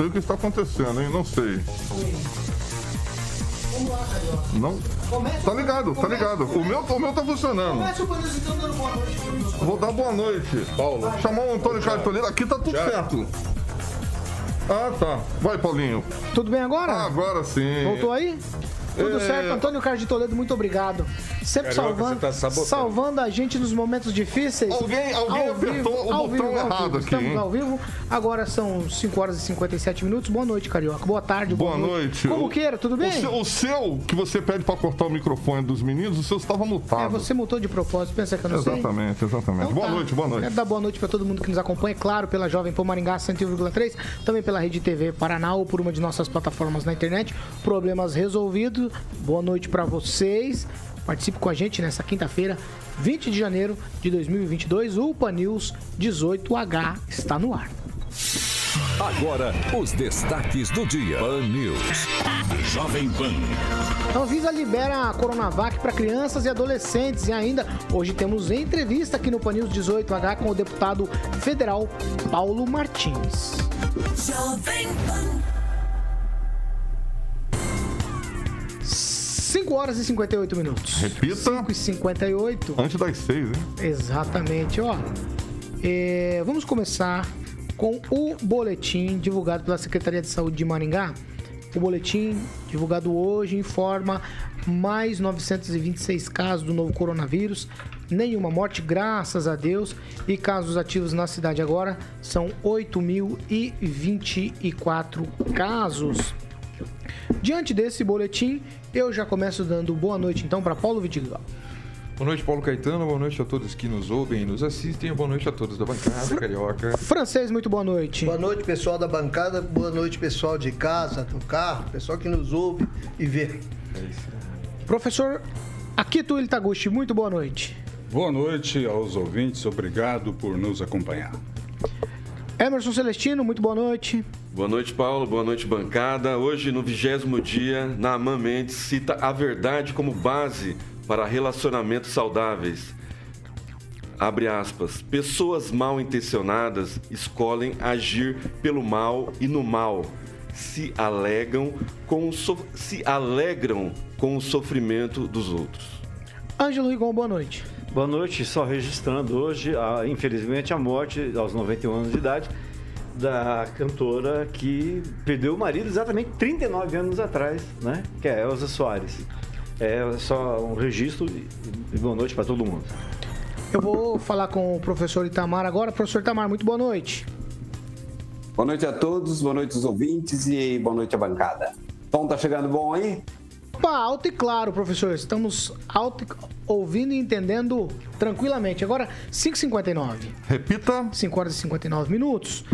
Sei o que está acontecendo, hein? Não sei. Não. Tá ligado, tá ligado. O meu, o meu tá funcionando. Então, Vou dar boa noite. Paulo. Chamou o Antônio Cartolino. Aqui tá tudo certo. Ah, tá. Vai, Paulinho. Tudo bem agora? Ah, agora sim. Voltou aí? Tudo é... certo, Antônio Carlos de Toledo, muito obrigado. Sempre salvando, tá salvando a gente nos momentos difíceis. Alguém, alguém ao apertou vivo, o botão vivo, errado aqui. Estamos hein? ao vivo. Agora são 5 horas e 57 minutos. Boa noite, Carioca. Boa tarde, boa, boa noite. noite. Como o, queira, tudo bem? O seu, o seu, que você pede para cortar o microfone dos meninos, o seu estava mutado. É, você mutou de propósito, pensa que eu não exatamente, sei? Exatamente, exatamente. Então, boa tá. noite, boa noite. Quero dar boa noite para todo mundo que nos acompanha, claro, pela Jovem Pô Maringá 101,3, também pela Rede TV Paraná ou por uma de nossas plataformas na internet. Problemas resolvidos. Boa noite para vocês. Participe com a gente nessa quinta-feira, 20 de janeiro de 2022. O Pan News 18H está no ar. Agora, os destaques do dia. Pan News. Jovem Pan. A Anvisa libera a Coronavac para crianças e adolescentes. E ainda, hoje temos entrevista aqui no Pan News 18H com o deputado federal Paulo Martins. Jovem Pan. 5 horas e 58 minutos. Repita. 5 e 58. Antes das 6, hein? Exatamente, ó. É, vamos começar com o boletim divulgado pela Secretaria de Saúde de Maringá. O boletim divulgado hoje informa mais 926 casos do novo coronavírus, nenhuma morte, graças a Deus, e casos ativos na cidade agora são 8.024 casos. Diante desse boletim, eu já começo dando boa noite então para Paulo Vidigal. Boa noite, Paulo Caetano. Boa noite a todos que nos ouvem e nos assistem. Boa noite a todos da bancada carioca. Francês, muito boa noite. Boa noite, pessoal da bancada. Boa noite, pessoal de casa, do carro, pessoal que nos ouve e vê. É isso. Professor Akito Iltaguchi, muito boa noite. Boa noite aos ouvintes. Obrigado por nos acompanhar. Emerson Celestino, muito boa noite. Boa noite, Paulo. Boa noite, bancada. Hoje, no vigésimo dia, Naaman Mendes cita a verdade como base para relacionamentos saudáveis. Abre aspas. Pessoas mal intencionadas escolhem agir pelo mal e no mal. Se alegam com o so... se alegram com o sofrimento dos outros. Ângelo Rigon, boa noite. Boa noite, só registrando hoje, a, infelizmente, a morte aos 91 anos de idade da cantora que perdeu o marido exatamente 39 anos atrás, né? Que é Elza Soares. É só um registro e boa noite para todo mundo. Eu vou falar com o professor Itamar agora. Professor Itamar, muito boa noite. Boa noite a todos, boa noite aos ouvintes e boa noite à bancada. Tom, tá chegando bom aí? Opa, alto e claro, professor. Estamos alto, ouvindo e entendendo tranquilamente. Agora, 5h59. Repita. 5 horas e 59 minutos.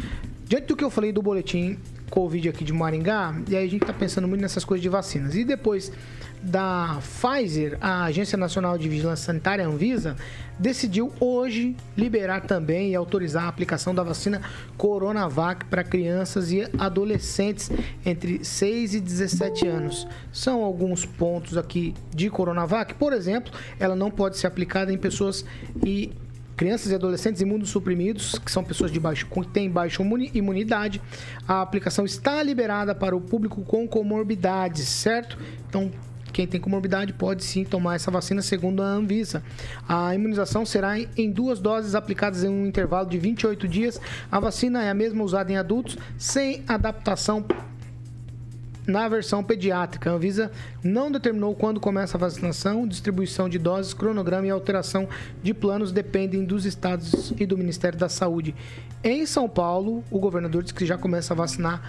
Diante do que eu falei do boletim Covid aqui de Maringá, e aí a gente está pensando muito nessas coisas de vacinas. E depois da Pfizer, a Agência Nacional de Vigilância Sanitária, Anvisa, decidiu hoje liberar também e autorizar a aplicação da vacina Coronavac para crianças e adolescentes entre 6 e 17 anos. São alguns pontos aqui de Coronavac. Por exemplo, ela não pode ser aplicada em pessoas e crianças e adolescentes imunossuprimidos, que são pessoas de baixo, que têm baixa imunidade. A aplicação está liberada para o público com comorbidades, certo? Então, quem tem comorbidade pode sim tomar essa vacina, segundo a Anvisa. A imunização será em duas doses aplicadas em um intervalo de 28 dias. A vacina é a mesma usada em adultos, sem adaptação na versão pediátrica. A Anvisa não determinou quando começa a vacinação, distribuição de doses, cronograma e alteração de planos dependem dos estados e do Ministério da Saúde. Em São Paulo, o governador disse que já começa a vacinar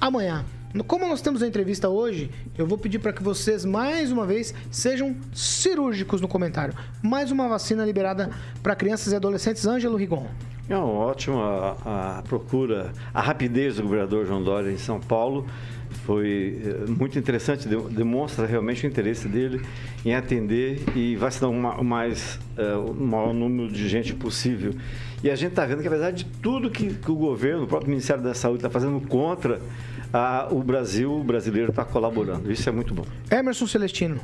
amanhã. Como nós temos a entrevista hoje, eu vou pedir para que vocês, mais uma vez, sejam cirúrgicos no comentário. Mais uma vacina liberada para crianças e adolescentes. Ângelo Rigon. É ótima a, a procura, a rapidez do governador João Dória em São Paulo foi eh, muito interessante, demonstra realmente o interesse dele em atender e vacinar o mais, eh, o maior número de gente possível. E a gente está vendo que, apesar de tudo que, que, o governo, o próprio Ministério da Saúde está fazendo contra, a, o Brasil, o brasileiro está colaborando. Isso é muito bom. Emerson Celestino.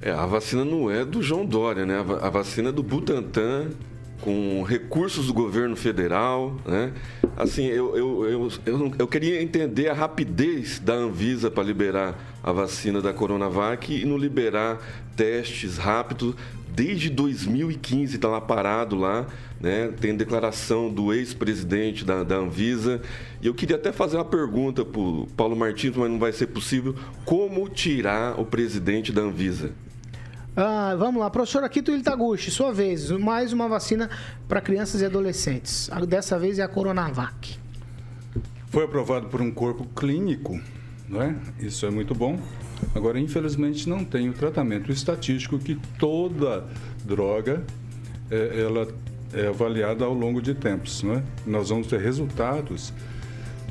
É, a vacina não é do João Dória, né? A vacina é do Butantan, com recursos do governo federal, né? Assim, eu, eu, eu, eu, queria entender a rapidez da Anvisa para liberar a vacina da Coronavac e não liberar testes rápidos. Desde 2015 está lá parado lá, né? Tem declaração do ex-presidente da, da Anvisa. E eu queria até fazer uma pergunta para o Paulo Martins, mas não vai ser possível. Como tirar o presidente da Anvisa? Ah, vamos lá, professor Akito Iltaguchi, sua vez, mais uma vacina para crianças e adolescentes. Dessa vez é a Coronavac. Foi aprovado por um corpo clínico, não é? Isso é muito bom. Agora, infelizmente, não tem o tratamento estatístico que toda droga é, ela é avaliada ao longo de tempos, não é? Nós vamos ter resultados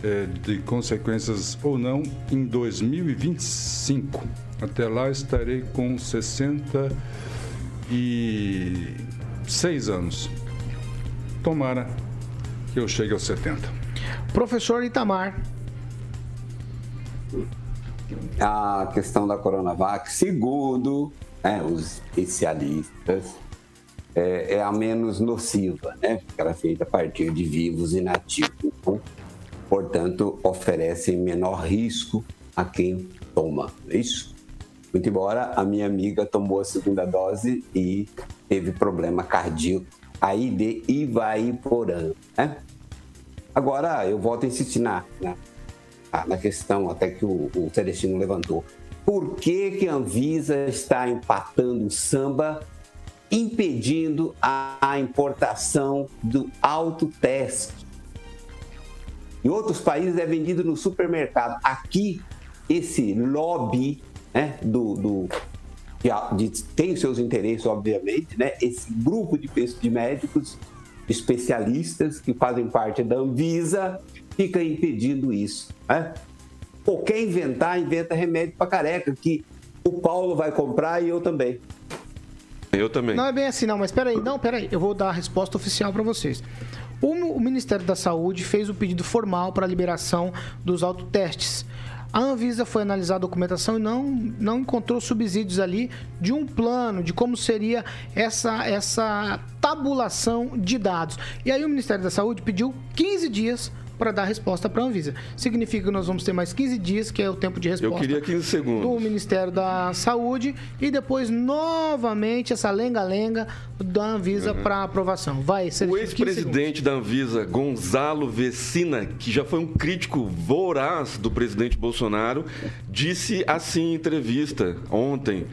é, de consequências ou não em 2025 até lá estarei com 66 anos. Tomara que eu chegue aos 70. Professor Itamar. A questão da Coronavac, segundo né, os especialistas, é, é, a menos nociva, né? Porque ela é feita a partir de vivos inativos. Então, portanto, oferece menor risco a quem toma. É isso? Muito embora a minha amiga tomou a segunda dose e teve problema cardíaco aí de Ivaiporã, né? Agora, eu volto a insistir na, na, na questão até que o, o Celestino levantou. Por que, que a Anvisa está empatando o samba, impedindo a, a importação do autoteste? Em outros países é vendido no supermercado. Aqui, esse lobby né, do, do de, de, tem seus interesses, obviamente, né, esse grupo de, de médicos especialistas que fazem parte da Anvisa fica impedindo isso. Né? Ou quer inventar, inventa remédio para careca, que o Paulo vai comprar e eu também. Eu também. Não é bem assim, não, mas peraí, não, peraí, eu vou dar a resposta oficial para vocês. O, o Ministério da Saúde fez o pedido formal para a liberação dos autotestes. A Anvisa foi analisar a documentação e não, não encontrou subsídios ali de um plano de como seria essa, essa tabulação de dados. E aí o Ministério da Saúde pediu 15 dias para dar resposta para a Anvisa. Significa que nós vamos ter mais 15 dias, que é o tempo de resposta. Eu queria 15 segundos. Do Ministério da Saúde e depois novamente essa lenga-lenga da Anvisa uhum. para aprovação. Vai, O ex-presidente da Anvisa, Gonzalo Vecina, que já foi um crítico voraz do presidente Bolsonaro, disse assim em entrevista ontem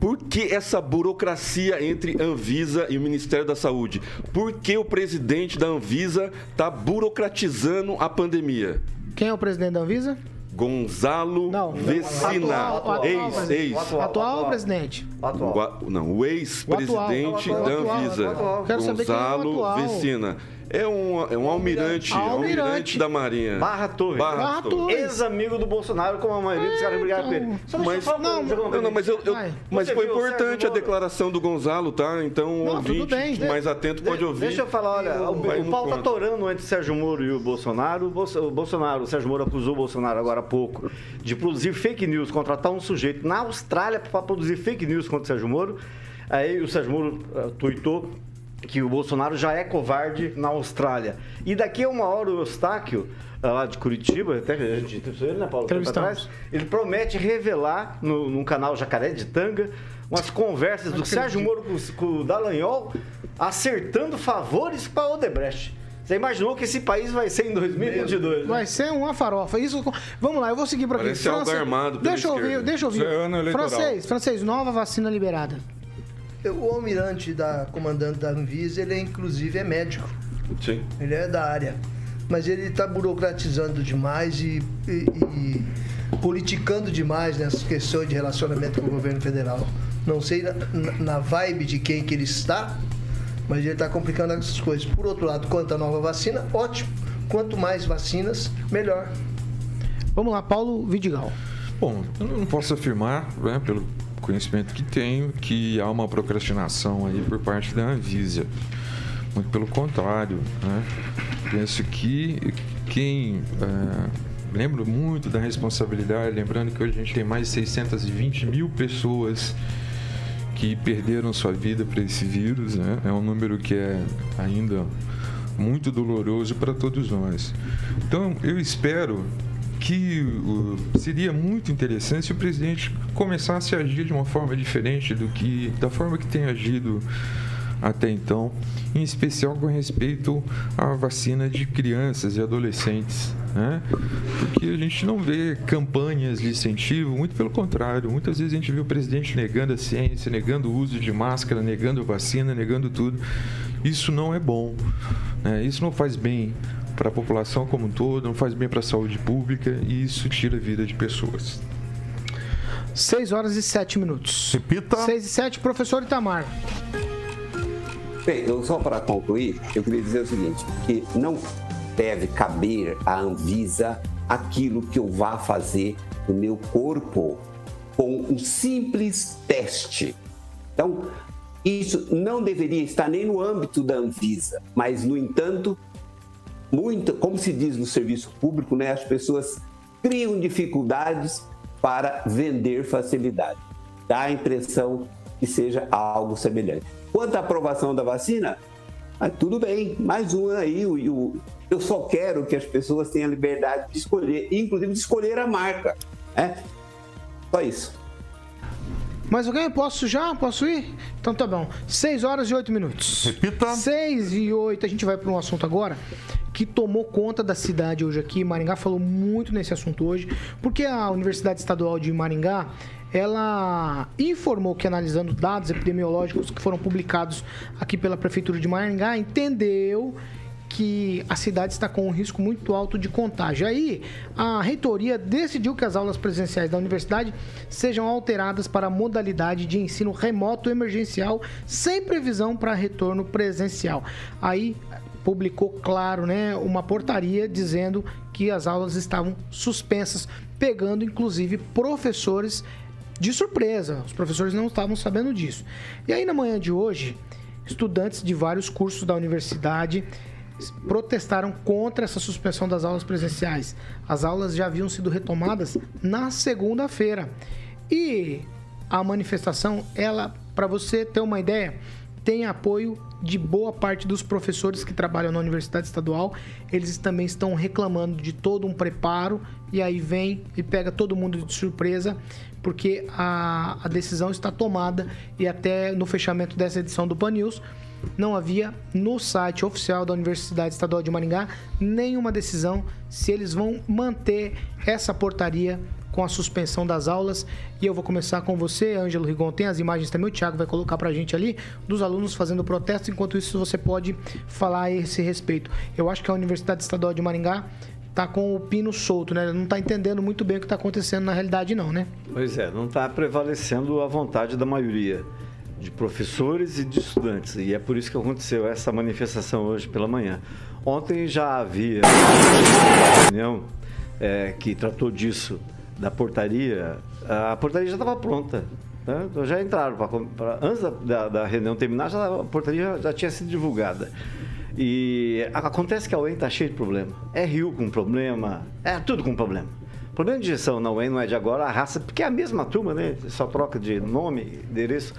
por que essa burocracia entre Anvisa e o Ministério da Saúde? Por que o presidente da Anvisa está burocratizando a pandemia? Quem é o presidente da Anvisa? Gonzalo não, Vecina, ex, ex. Atual, atual presidente? Atual. Não, o ex-presidente da Anvisa, Gonzalo Vecina. É um, é um almirante, almirante, almirante da Marinha. Barra Torres. Barra, Barra Torres. Ex-amigo do Bolsonaro, como a maioria dos caras brigaram com ele. Só mas, falar, não, não, não, mas, eu, eu mas foi importante a declaração do Gonzalo, tá? Então, não, ouvinte bem, mais atento pode de, ouvir. Deixa eu falar, olha, o, o pau tá torando entre Sérgio Moro e o Bolsonaro. O Bolsonaro, o Sérgio Moro acusou o Bolsonaro agora há pouco de produzir fake news, contratar um sujeito na Austrália para produzir fake news contra o Sérgio Moro. Aí o Sérgio Moro uh, tuitou que o Bolsonaro já é covarde na Austrália. E daqui a uma hora o Eustáquio, lá de Curitiba, até a gente entrevistou ele, né, Paulo? Atrás, ele promete revelar no, no canal Jacaré de Tanga umas conversas do Sérgio Moro com, com o Dallagnol acertando favores para Odebrecht. Você imaginou que esse país vai ser em 2022? Né? Vai ser uma farofa. Isso, vamos lá, eu vou seguir para aqui. Parece algo armado deixa eu ouvir, deixa eu é ouvir. eleitoral. Francês, francês, nova vacina liberada. O almirante da comandante da Anvisa, ele é, inclusive é médico. Sim. Ele é da área. Mas ele está burocratizando demais e, e- e politicando demais nessas questões de relacionamento com o governo federal. Não sei na, na- vibe de quem que ele está, mas ele está complicando essas coisas. Por outro lado, quanto à nova vacina, ótimo. Quanto mais vacinas, melhor. Vamos lá, Paulo Vidigal. Bom, eu não posso afirmar, né, pelo conhecimento que tenho, que há uma procrastinação aí por parte da Anvisa. Muito pelo contrário, né? Penso que quem é, lembro muito da responsabilidade, lembrando que hoje a gente tem mais de 620 mil pessoas que perderam sua vida para esse vírus, né? É um número que é ainda muito doloroso para todos nós. Então, eu espero que seria muito interessante se o presidente começasse a agir de uma forma diferente do que da forma que tem agido até então, em especial com respeito à vacina de crianças e adolescentes, né? Porque a gente não vê campanhas de incentivo, muito pelo contrário, muitas vezes a gente vê o presidente negando a ciência, negando o uso de máscara, negando a vacina, negando tudo. Isso não é bom, né? Isso não faz bem para a população como um todo, não faz bem para a saúde pública e isso tira a vida de pessoas. 6 horas e 7 minutos. Repita. 6 e 7, professor Itamar. Bem, eu só para concluir, eu queria dizer o seguinte, que não deve caber à Anvisa aquilo que eu vá fazer no meu corpo com um simples teste. Então, isso não deveria estar nem no âmbito da Anvisa, mas, no entanto, muito, como se diz no serviço público, né, as pessoas criam dificuldades para vender facilidade. Dá a impressão que seja algo semelhante. Quanto à aprovação da vacina, ah, tudo bem, mais um aí. O- eu só quero que as pessoas tenham liberdade de escolher, inclusive de escolher a marca. né? Só isso. Mais alguém? Posso já? Posso ir? Então tá bom. 6 horas e 8 minutos. Repita. 6 e 8. A gente vai para um assunto agora que tomou conta da cidade hoje aqui. Maringá falou muito nesse assunto hoje, porque a Universidade Estadual de Maringá ela informou que analisando dados epidemiológicos que foram publicados aqui pela prefeitura de Maringá, entendeu que a cidade está com um risco muito alto de contágio. Aí, a reitoria decidiu que as aulas presenciais da universidade sejam alteradas para a modalidade de ensino remoto emergencial, sem previsão para retorno presencial. Aí, publicou, claro, né, uma portaria dizendo que as aulas estavam suspensas, pegando inclusive professores de surpresa. Os professores não estavam sabendo disso. E aí, na manhã de hoje, estudantes de vários cursos da universidade protestaram contra essa suspensão das aulas presenciais. As aulas já haviam sido retomadas na segunda-feira. E a manifestação, ela, para você ter uma ideia, tem apoio de boa parte dos professores que trabalham na Universidade Estadual. Eles também estão reclamando de todo um preparo e aí vem e pega todo mundo de surpresa, porque a, a decisão está tomada e até no fechamento dessa edição do Pan News não havia no site oficial da Universidade Estadual de Maringá nenhuma decisão se eles vão manter essa portaria com a suspensão das aulas. E eu vou começar com você, Ângelo Rigon. Tem as imagens também, o Thiago vai colocar pra gente ali, dos alunos fazendo protesto. Enquanto isso, você pode falar a esse respeito. Eu acho que a Universidade Estadual de Maringá tá com o pino solto, né? Não tá entendendo muito bem o que tá acontecendo na realidade, não, né? Pois é, não está prevalecendo a vontade da maioria de professores e de estudantes. E é por isso que aconteceu essa manifestação hoje pela manhã. Ontem já havia uma reunião é, que tratou disso, da portaria. A portaria já estava pronta. Né? Então Já entraram. pra- pra- antes da, da- da reunião terminar, já, a portaria já tinha sido divulgada. E acontece que a UEM está cheia de problema. É Rio com problema, é tudo com problema. O problema de gestão na UEM não é de agora, a raça, porque é a mesma turma, né? Só troca de nome, endereço.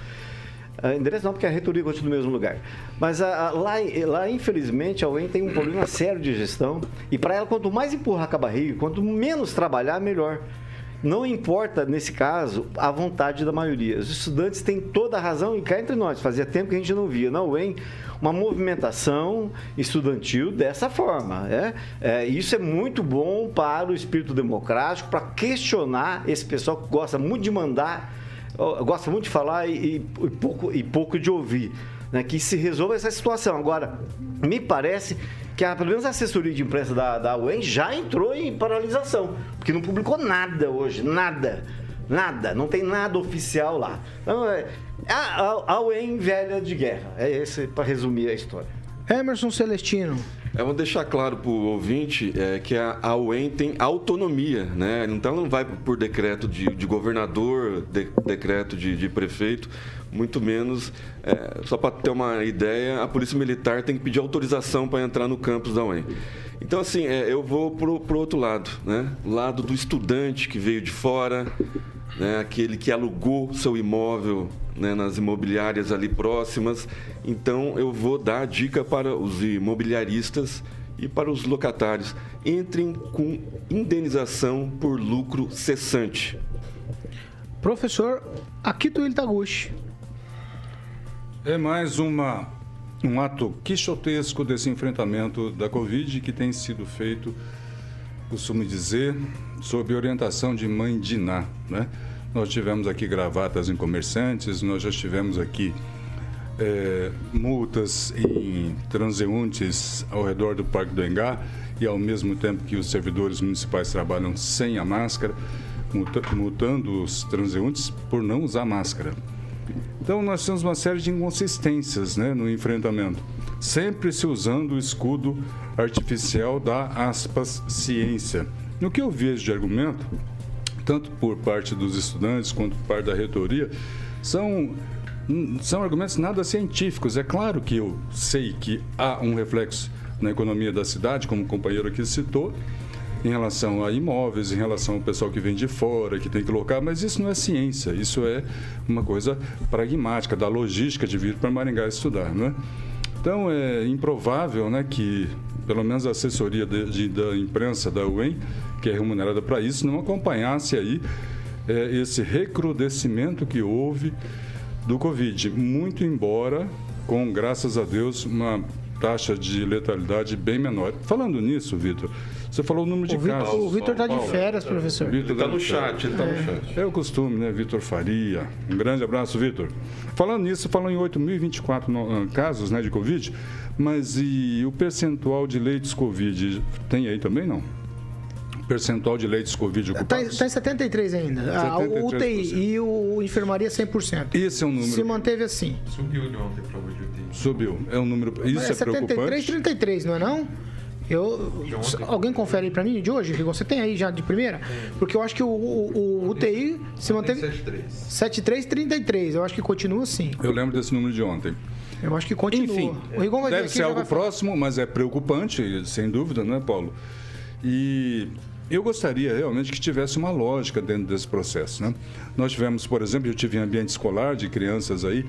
Uh, endereço não, porque a reitoria continua no mesmo lugar. Mas uh, lá, lá, infelizmente, a UEM tem um problema sério de gestão. E para ela, quanto mais empurrar com a barriga, quanto menos trabalhar, melhor. Não importa, nesse caso, a vontade da maioria. Os estudantes têm toda a razão e cá entre nós. Fazia tempo que a gente não via na UEM uma movimentação estudantil dessa forma. É? é? isso é muito bom para o espírito democrático, para questionar esse pessoal que gosta muito de mandar, gosta muito de falar e, e, pouco, e pouco de ouvir. Né? Que se resolva essa situação. Agora, me parece que a, pelo menos a assessoria de imprensa da, da UEM já entrou em paralisação, porque não publicou nada hoje, nada. Nada, não tem nada oficial lá. Então, é, a, a, a UEM velha de guerra. É esse para resumir a história. Emerson Celestino. Eu vou deixar claro para o ouvinte é, que a, a UEM tem autonomia, né? Então não vai por decreto de, de governador, de, decreto de, de, prefeito, muito menos. É, só para ter uma ideia, a Polícia Militar tem que pedir autorização para entrar no campus da UEM. Então, assim, é, eu vou para o outro lado, né? Lado do estudante que veio de fora, né? aquele que alugou seu imóvel né? nas imobiliárias ali próximas. Então, eu vou dar a dica para os imobiliaristas e para os locatários. Entrem com indenização por lucro cessante. Professor Akito Iltaguchi. É mais uma um ato quixotesco desse enfrentamento da Covid que tem sido feito, costumo dizer, sob orientação de mãe Diná. Né? Nós tivemos aqui gravatas em comerciantes, nós já tivemos aqui é, multas em transeuntes ao redor do Parque do Engá e ao mesmo tempo que os servidores municipais trabalham sem a máscara, multando os transeuntes por não usar máscara. Então, nós temos uma série de inconsistências né, no enfrentamento, sempre se usando o escudo artificial da aspas ciência. No que eu vejo de argumento, tanto por parte dos estudantes quanto por parte da reitoria, são são argumentos nada científicos. É claro que eu sei que há um reflexo na economia da cidade, como o companheiro aqui citou, em relação a imóveis, em relação ao pessoal que vem de fora, que tem que locar, mas isso não é ciência, isso é uma coisa pragmática, da logística de vir para Maringá estudar, né? Então é improvável né, que, pelo menos a assessoria de, de, da imprensa da UEM, que é remunerada para isso, não acompanhasse aí é, esse recrudescimento que houve do Covid. Muito embora, com, graças a Deus, uma taxa de letalidade bem menor. Falando nisso, Vitor, você falou o número de o casos. o Vitor está de férias, professor. Ele está no chat, ele está é. no chat. É o costume, né? Vitor Faria. Um grande abraço, Vitor. Falando nisso, falou em 8.024 ah, casos né, de Covid, mas e o percentual de leitos Covid tem aí também, não? percentual de leitos Covid tá ocupados? Está tá em 73 ainda. 73%. Ah, o UTI e o enfermaria 100%. Esse é um número. Se manteve assim. Subiu de ontem para hoje. Subiu. É um número. Isso Mas é, é 73, preocupante. 33, não é não? Eu, alguém confere aí pra mim de hoje, Rigon? Você tem aí já de primeira? Porque eu acho que o, o, o UTI se manteve. 73, 33. Eu acho que continua assim. Eu lembro desse número de ontem. Eu acho que continua. Enfim, o Rigon vai deve ser algo próximo, mas é preocupante, sem dúvida, não é, Paulo? E eu gostaria realmente que tivesse uma lógica dentro desse processo. Né? Nós tivemos, por exemplo, eu tive em ambiente escolar de crianças aí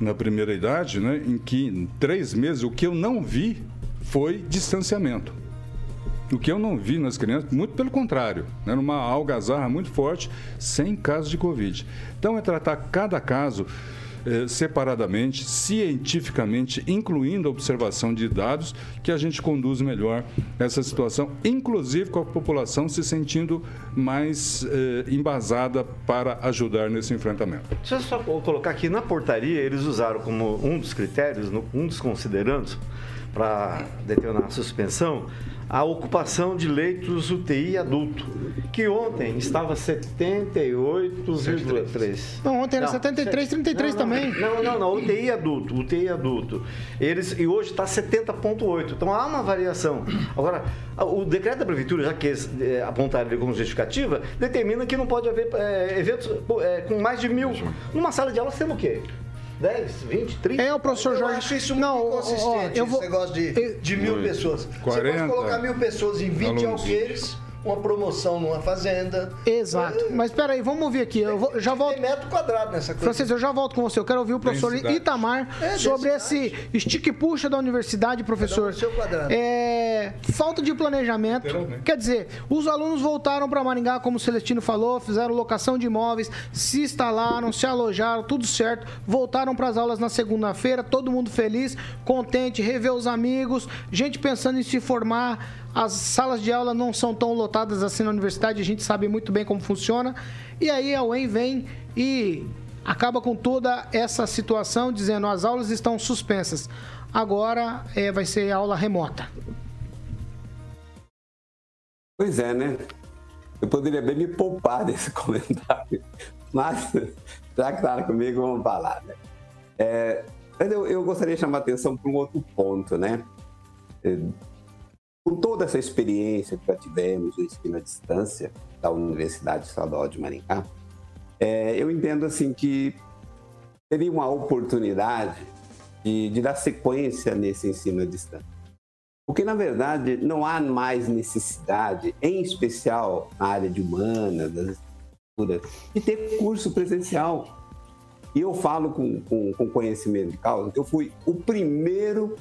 na primeira idade, né, em que em três meses o que eu não vi foi distanciamento. O que eu não vi nas crianças, muito pelo contrário, né, numa algazarra muito forte, sem casos de Covid. Então, é tratar cada caso eh, separadamente, cientificamente, incluindo a observação de dados, que a gente conduz melhor essa situação, inclusive com a população se sentindo mais eh, embasada para ajudar nesse enfrentamento. Deixa eu só colocar aqui na portaria, eles usaram como um dos critérios, um dos considerandos para determinar a suspensão, a ocupação de leitos UTI adulto, que ontem estava 78,3. Não, ontem era 73, 33 não, também. Não, não, não, UTI adulto, UTI adulto. Eles, e hoje está 70,8. Então há uma variação. Agora, o decreto da prefeitura, já que é, apontaram ele como justificativa, determina que não pode haver é, eventos é, com mais de mil. Numa sala de aula, você tem o quê? 10, 20, 30. É, o professor eu Jorge. Eu acho isso muito não, inconsistente, ó, eu vou... esse negócio de, de mil pessoas. 40, Você pode colocar mil pessoas em 20 alunos. alqueires, uma promoção numa fazenda. Exato. É, Mas peraí, vamos ouvir aqui. Eu vou, já volto. Tem metro quadrado nessa coisa. Francisco, eu já volto com você. Eu quero ouvir o professor Itamar é, sobre esse stick puxa da universidade, professor. Seu quadrado. É, falta de planejamento. Quer dizer, os alunos voltaram para Maringá, como o Celestino falou, fizeram locação de imóveis, se instalaram, se alojaram, tudo certo. Voltaram para as aulas na segunda-feira, todo mundo feliz, contente, rever os amigos, gente pensando em se formar as salas de aula não são tão lotadas assim na universidade, a gente sabe muito bem como funciona. E aí a UEM vem e acaba com toda essa situação, dizendo as aulas estão suspensas. Agora é, vai ser aula remota. Pois é, né? Eu poderia bem me poupar desse comentário, mas já que está comigo, vamos falar, né? É, eu, eu gostaria de chamar a atenção para um outro ponto, né? É, com toda essa experiência que já tivemos no ensino à distância da Universidade Estadual de Maringá, é, eu entendo assim que seria uma oportunidade de, de, dar sequência nesse ensino à distância. Porque, na verdade, não há mais necessidade, em especial na área de humanas, das estruturas, de ter curso presencial. E eu falo com, com, com conhecimento de causa, que eu fui o primeiro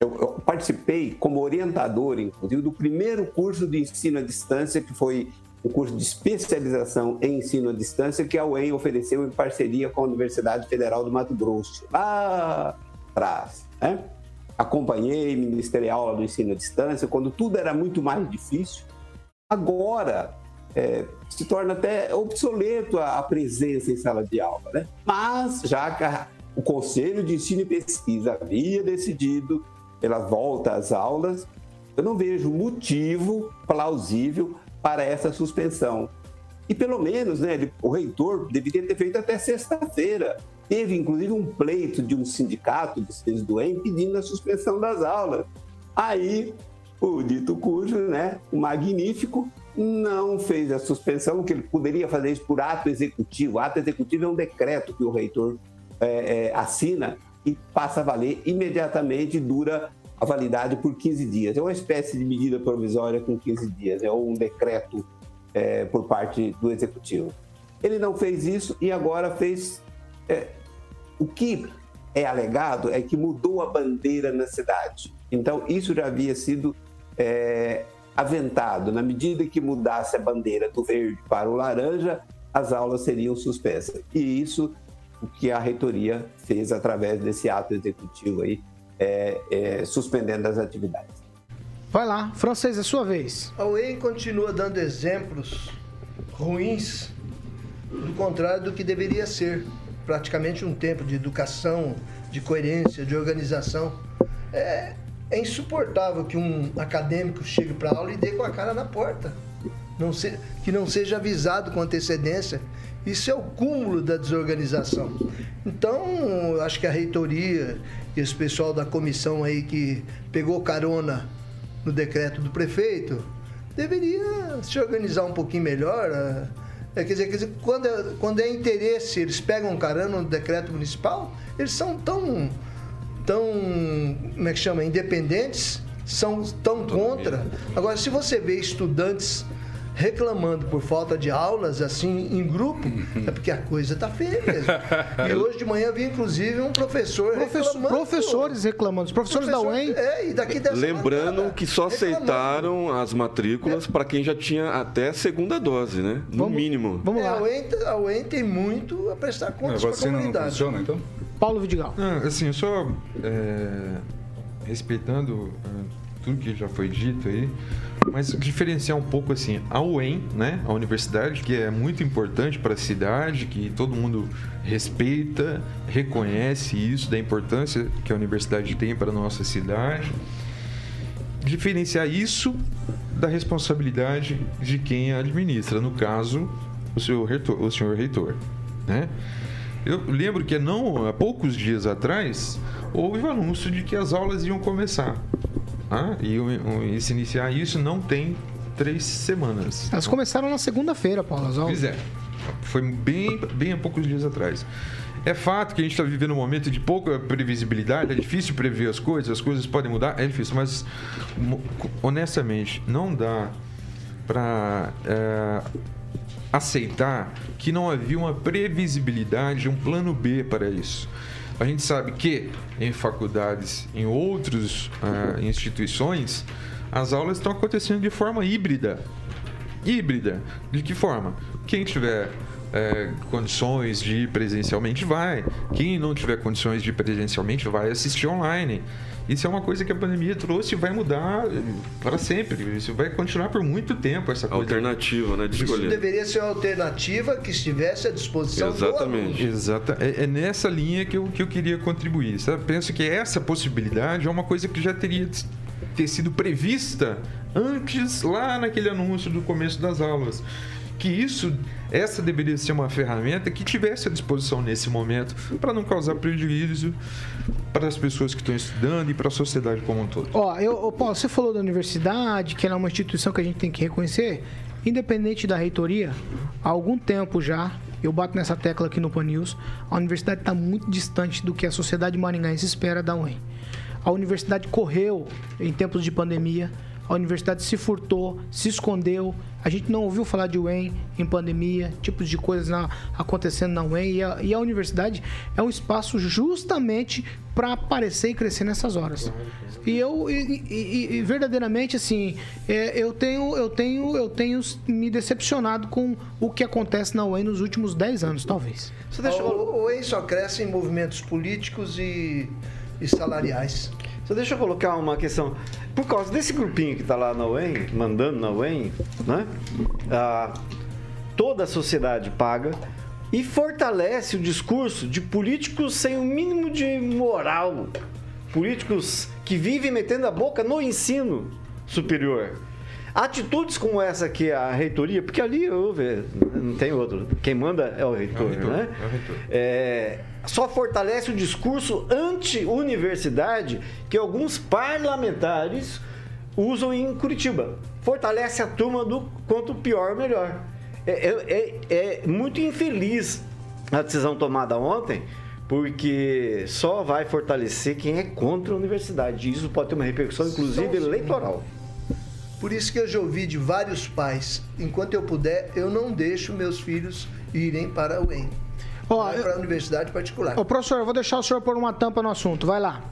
eu, eu, participei como orientador, inclusive, do primeiro curso de ensino à distância, que foi o curso de especialização em ensino à distância, que a UEM ofereceu em parceria com a Universidade Federal do Mato Grosso, lá atrás. Né? Acompanhei, ministrei aula do ensino à distância, quando tudo era muito mais difícil. Agora, é, se torna até obsoleto a, a, presença em sala de aula, né? Mas, já que a, o Conselho de Ensino e Pesquisa havia decidido pela volta às aulas, eu não vejo motivo plausível para essa suspensão. E pelo menos, né, o reitor deveria ter feito até sexta-feira. Teve inclusive um pleito de um sindicato de vocês do EM pedindo a suspensão das aulas. Aí o dito cujo, né, o magnífico, não fez a suspensão, que ele poderia fazer isso por ato executivo. Ato executivo é um decreto que o reitor é, é, assina e passa a valer imediatamente, dura a validade por 15 dias. É uma espécie de medida provisória com 15 dias, é um decreto é, por parte do executivo. Ele não fez isso e agora fez. É, o que é alegado é que mudou a bandeira na cidade. Então, isso já havia sido é, aventado. Na medida que mudasse a bandeira do verde para o laranja, as aulas seriam suspensas. E isso o que a reitoria fez através desse ato executivo aí, é, é, suspendendo as atividades. Vai lá, francês, é sua vez. A UEM continua dando exemplos ruins do contrário do que deveria ser. Praticamente um tempo de educação, de coerência, de organização. É, é insuportável que um acadêmico chegue para a aula e dê com a cara na porta. Não se, que não seja avisado com antecedência isso é o cúmulo da desorganização. Então, acho que a reitoria e esse pessoal da comissão aí que pegou carona no decreto do prefeito deveria se organizar um pouquinho melhor. É, quer, dizer, quer dizer, quando é, quando é interesse, eles pegam carona no decreto municipal, eles são tão, tão como é que chama, independentes, são tão contra. Agora, se você vê estudantes reclamando por falta de aulas, assim, em grupo, é porque a coisa tá feia mesmo. E hoje de manhã vi, inclusive, um professor reclamando. Professores reclamando. Os professores Professor, da UEM. É, e daqui dessa Lembrando que só aceitaram as matrículas é. para quem já tinha até a segunda dose, né? No vamos, mínimo. Vamos lá. É, a, UEM, tem muito a prestar contas para a comunidade. Não funciona, então? Paulo Vidigal. Ah, assim, só é, respeitando é, tudo que já foi dito aí, mas diferenciar um pouco assim, a UEM, né, a universidade, que é muito importante para a cidade, que todo mundo respeita, reconhece isso, da importância que a universidade tem para a nossa cidade. Diferenciar isso da responsabilidade de quem a administra, no caso, o senhor reitor, o senhor reitor né? Eu lembro que não há poucos dias atrás houve o anúncio de que as aulas iam começar. Ah, e, e se iniciar isso não tem três semanas. Elas começaram na segunda-feira, Paulo, as aulas. Pois é. Foi bem, bem há poucos dias atrás. É fato que a gente está vivendo um momento de pouca previsibilidade, é difícil prever as coisas, as coisas podem mudar, é difícil, mas honestamente, não dá para é, aceitar que não havia uma previsibilidade, um plano B para isso. A gente sabe que em faculdades, em outras uh, instituições, as aulas estão acontecendo de forma híbrida. Híbrida. De que forma? Quem tiver é, condições de ir presencialmente vai. Quem não tiver condições de ir presencialmente vai assistir online. Isso é uma coisa que a pandemia trouxe e vai mudar para sempre. Isso vai continuar por muito tempo, essa coisa. Alternativa, né? De escolher. Isso deveria ser uma alternativa que estivesse à disposição Exatamente. do Exata. É, é, nessa linha que eu, que eu queria contribuir. Sabe? Penso que essa possibilidade é uma coisa que já teria ter sido prevista antes, lá naquele anúncio do começo das aulas que isso, essa deveria ser uma ferramenta que tivesse à disposição nesse momento para não causar prejuízo para as pessoas que estão estudando e para a sociedade como um todo. Ó, eu, Paulo, você falou da universidade, que ela é uma instituição que a gente tem que reconhecer, independente da reitoria, há algum tempo já, eu bato nessa tecla aqui no Pan News, a universidade está muito distante do que a sociedade maringaense espera da UEM. A universidade correu em tempos de pandemia, a universidade se furtou, se escondeu. A gente não ouviu falar de UEM em pandemia, tipos de coisas na, acontecendo na UEM. E a, e a, universidade é um espaço justamente para aparecer e crescer nessas horas. E eu, e, e, e verdadeiramente, assim, é, eu, tenho, eu, tenho, eu tenho me decepcionado com o que acontece na UEM nos últimos 10 anos, talvez. Você deixa... O UEM só cresce em movimentos políticos e, e salariais. Só deixa eu colocar uma questão. Por causa desse grupinho que está lá na UEM, mandando na UEM, né? Ah, toda a sociedade paga e fortalece o discurso de políticos sem o mínimo de moral. Políticos que vivem metendo a boca no ensino superior. Atitudes como essa que a reitoria, porque ali houve, não tem outro, quem manda é o reitor, é o reitor né? É o reitor. É, só fortalece o discurso anti-universidade que alguns parlamentares usam em Curitiba. Fortalece a turma do quanto pior, melhor. É, é, é, é muito infeliz a decisão tomada ontem, porque só vai fortalecer quem é contra a universidade. E isso pode ter uma repercussão, inclusive, eleitoral. Por isso que eu já ouvi de vários pais, enquanto eu puder, eu não deixo meus filhos irem para o EM. Ó, para a universidade particular. Ô, professor, eu vou deixar o senhor pôr uma tampa no assunto. Vai lá.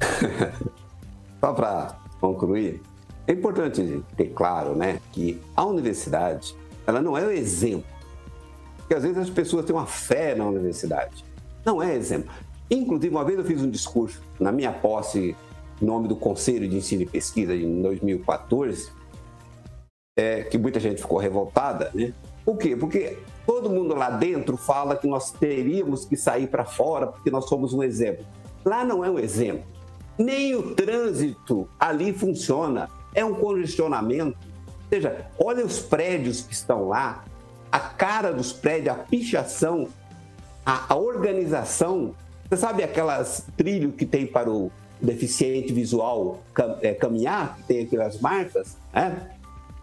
Só para concluir, é importante ter claro né, que a universidade ela não é o exemplo. Porque às vezes as pessoas têm uma fé na universidade. Não é exemplo. Inclusive, uma vez eu fiz um discurso na minha posse em nome do Conselho de Ensino e Pesquisa em 2014, é, que muita gente ficou revoltada, né? Por quê? Porque todo mundo lá dentro fala que nós teríamos que sair para fora porque nós somos um exemplo. Lá não é um exemplo. Nem o trânsito ali funciona. É um congestionamento. Ou seja, olha os prédios que estão lá, a cara dos prédios, a pichação, a, a organização. Você sabe aquelas trilhos que tem para o deficiente visual cam, é, caminhar, que tem aquelas marcas? Né?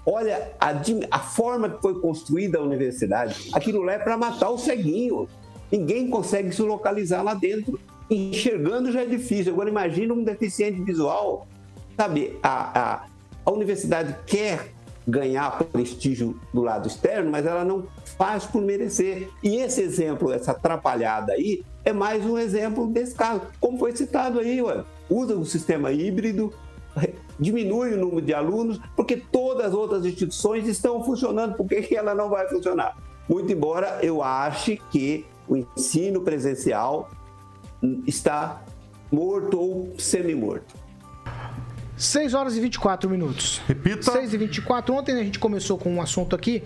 Olha a, a forma que foi construída a universidade. Aquilo lá é para matar o ceguinho. Ninguém consegue se localizar lá dentro. Enxergando já é difícil. Agora imagina um deficiente visual. Sabe, a, a, a universidade quer ganhar prestígio do lado externo, mas ela não faz por merecer. E esse exemplo, essa atrapalhada aí, é mais um exemplo desse caso. Como foi citado aí, ué. usa o sistema híbrido, diminui o número de alunos, porque todas as outras instituições estão funcionando, por que ela não vai funcionar? Muito embora eu ache que o ensino presencial está morto ou semi-morto. 6 horas e 24 minutos. Repita. 6 e 24. Ontem a gente começou com um assunto aqui.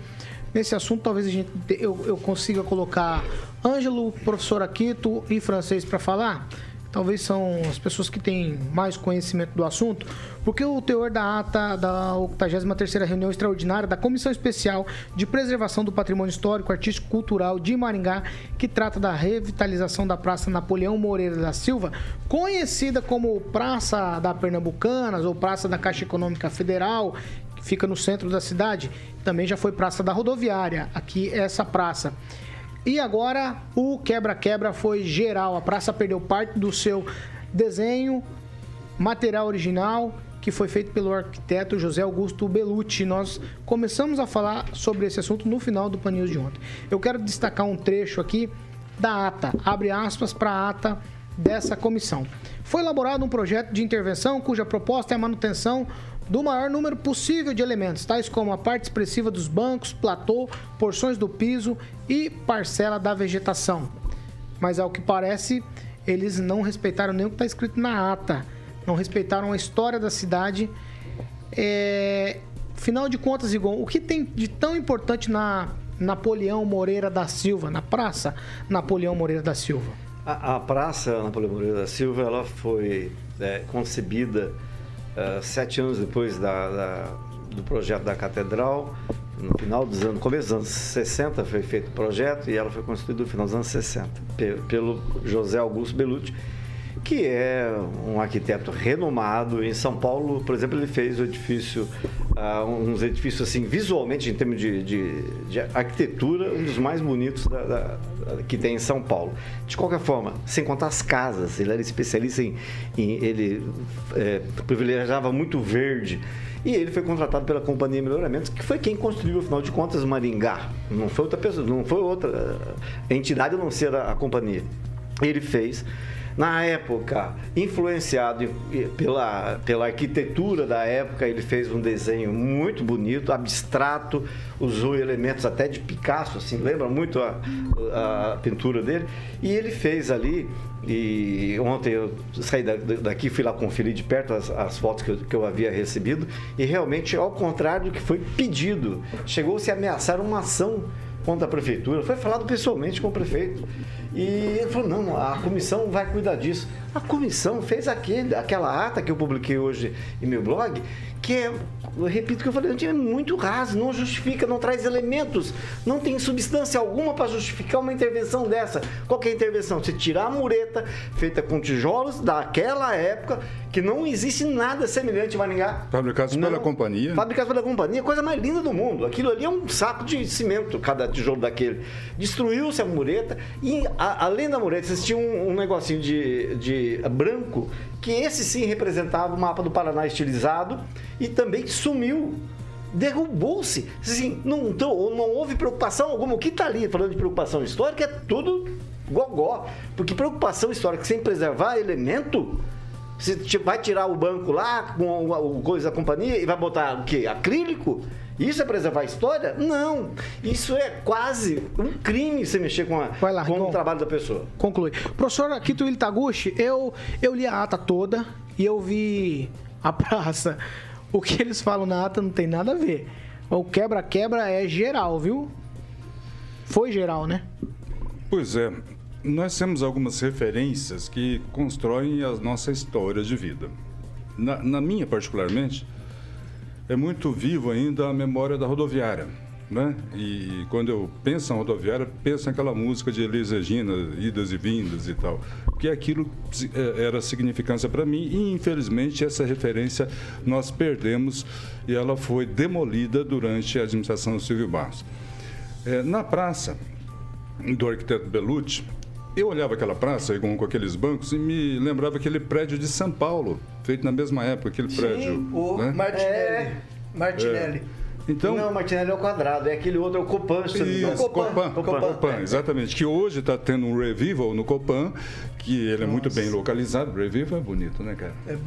Nesse assunto, talvez a gente, eu, eu consiga colocar Ângelo, professor Aquito e francês para falar talvez são as pessoas que têm mais conhecimento do assunto, porque o teor da ata da 83ª reunião extraordinária da Comissão Especial de Preservação do Patrimônio Histórico, Artístico e Cultural de Maringá, que trata da revitalização da Praça Napoleão Moreira da Silva, conhecida como Praça da Pernambucanas ou Praça da Caixa Econômica Federal, que fica no centro da cidade, também já foi Praça da Rodoviária, aqui é essa praça. E agora o quebra-quebra foi geral. A praça perdeu parte do seu desenho, material original, que foi feito pelo arquiteto José Augusto Belucci. Nós começamos a falar sobre esse assunto no final do Pan de ontem. Eu quero destacar um trecho aqui da ata, abre aspas para a ata dessa comissão. Foi elaborado um projeto de intervenção cuja proposta é a manutenção do maior número possível de elementos, tais como a parte expressiva dos bancos, platô, porções do piso e parcela da vegetação. Mas ao que parece, eles não respeitaram nem o que está escrito na ata, não respeitaram a história da cidade. É... Final de contas, Igor, o que tem de tão importante na Napoleão Moreira da Silva, na Praça Napoleão Moreira da Silva? A, a Praça Napoleão Moreira da Silva ela foi é, concebida uh, sete anos depois da, da, do projeto da Catedral. No final dos anos, começo dos anos 60 foi feito o projeto e ela foi construída no final dos anos 60 pelo José Augusto Belucci que é um arquiteto renomado. Em São Paulo, por exemplo, ele fez o edifício, uh, uns edifícios assim, visualmente, em termos de, de, de arquitetura, um dos mais bonitos da, da, que tem em São Paulo. De qualquer forma, sem contar as casas, ele era especialista em. em ele é, privilegiava muito verde. E ele foi contratado pela Companhia Melhoramentos, que foi quem construiu, afinal de contas, Maringá. Não foi outra pessoa, não foi outra entidade a não ser a, a companhia. Ele fez na época, influenciado pela, pela arquitetura da época, ele fez um desenho muito bonito, abstrato, usou elementos até de Picasso, assim, lembra muito a, a pintura dele. E ele fez ali, e ontem eu saí daqui, fui lá conferir de perto as, as fotos que eu, que eu havia recebido, e realmente, ao contrário do que foi pedido, chegou-se a ameaçar uma ação contra a prefeitura, foi falado pessoalmente com o prefeito. E ele falou: não, a comissão vai cuidar disso. A comissão fez aquele, aquela ata que eu publiquei hoje em meu blog, que é, eu repito o que eu falei, é muito raso, não justifica, não traz elementos, não tem substância alguma para justificar uma intervenção dessa. Qual é a intervenção? Você tirar a mureta feita com tijolos daquela época, que não existe nada semelhante em Maringá. Fabricados pela companhia. Fabricados pela companhia, coisa mais linda do mundo. Aquilo ali é um saco de cimento, cada tijolo daquele. Destruiu-se a mureta e, a, além da mureta, existia um, um negocinho de, de branco, que esse sim representava o mapa do Paraná estilizado e também sumiu derrubou-se. Assim, não, não houve preocupação alguma. O que está ali falando de preocupação histórica é tudo gogó. Porque preocupação histórica sem preservar elemento você vai tirar o banco lá com o coisa da companhia e vai botar o quê? Acrílico? Isso é preservar a história? Não. Isso é quase um crime você mexer com, a, lá, com o trabalho da pessoa. Conclui. Professor Akito Itaguchi, eu, eu li a ata toda e eu vi a praça. O que eles falam na ata não tem nada a ver. O quebra-quebra é geral, viu? Foi geral, né? Pois é nós temos algumas referências que constroem a nossa história de vida. Na, na, minha, particularmente, é muito vivo ainda a memória da rodoviária. Né? E quando eu penso em rodoviária, penso naquela música de Elis Regina, idas e vindas e tal. Porque aquilo é, era significância para mim e, infelizmente, essa referência nós perdemos e ela foi demolida durante a administração do Silvio Barros. É, na praça do arquiteto Belucci, eu olhava aquela praça com, com aqueles bancos e me lembrava aquele prédio de São Paulo, feito na mesma época, aquele Sim, prédio. O né? Martinelli. É. Martinelli. É. Então, não, Martinelli é o quadrado, é aquele outro, é o Copan. Isso, Copan, Copan, Copan, Copan, exatamente. Que hoje está tendo um revival no Copan, que ele é Nossa. muito bem localizado. Revival é bonito, né, cara? É,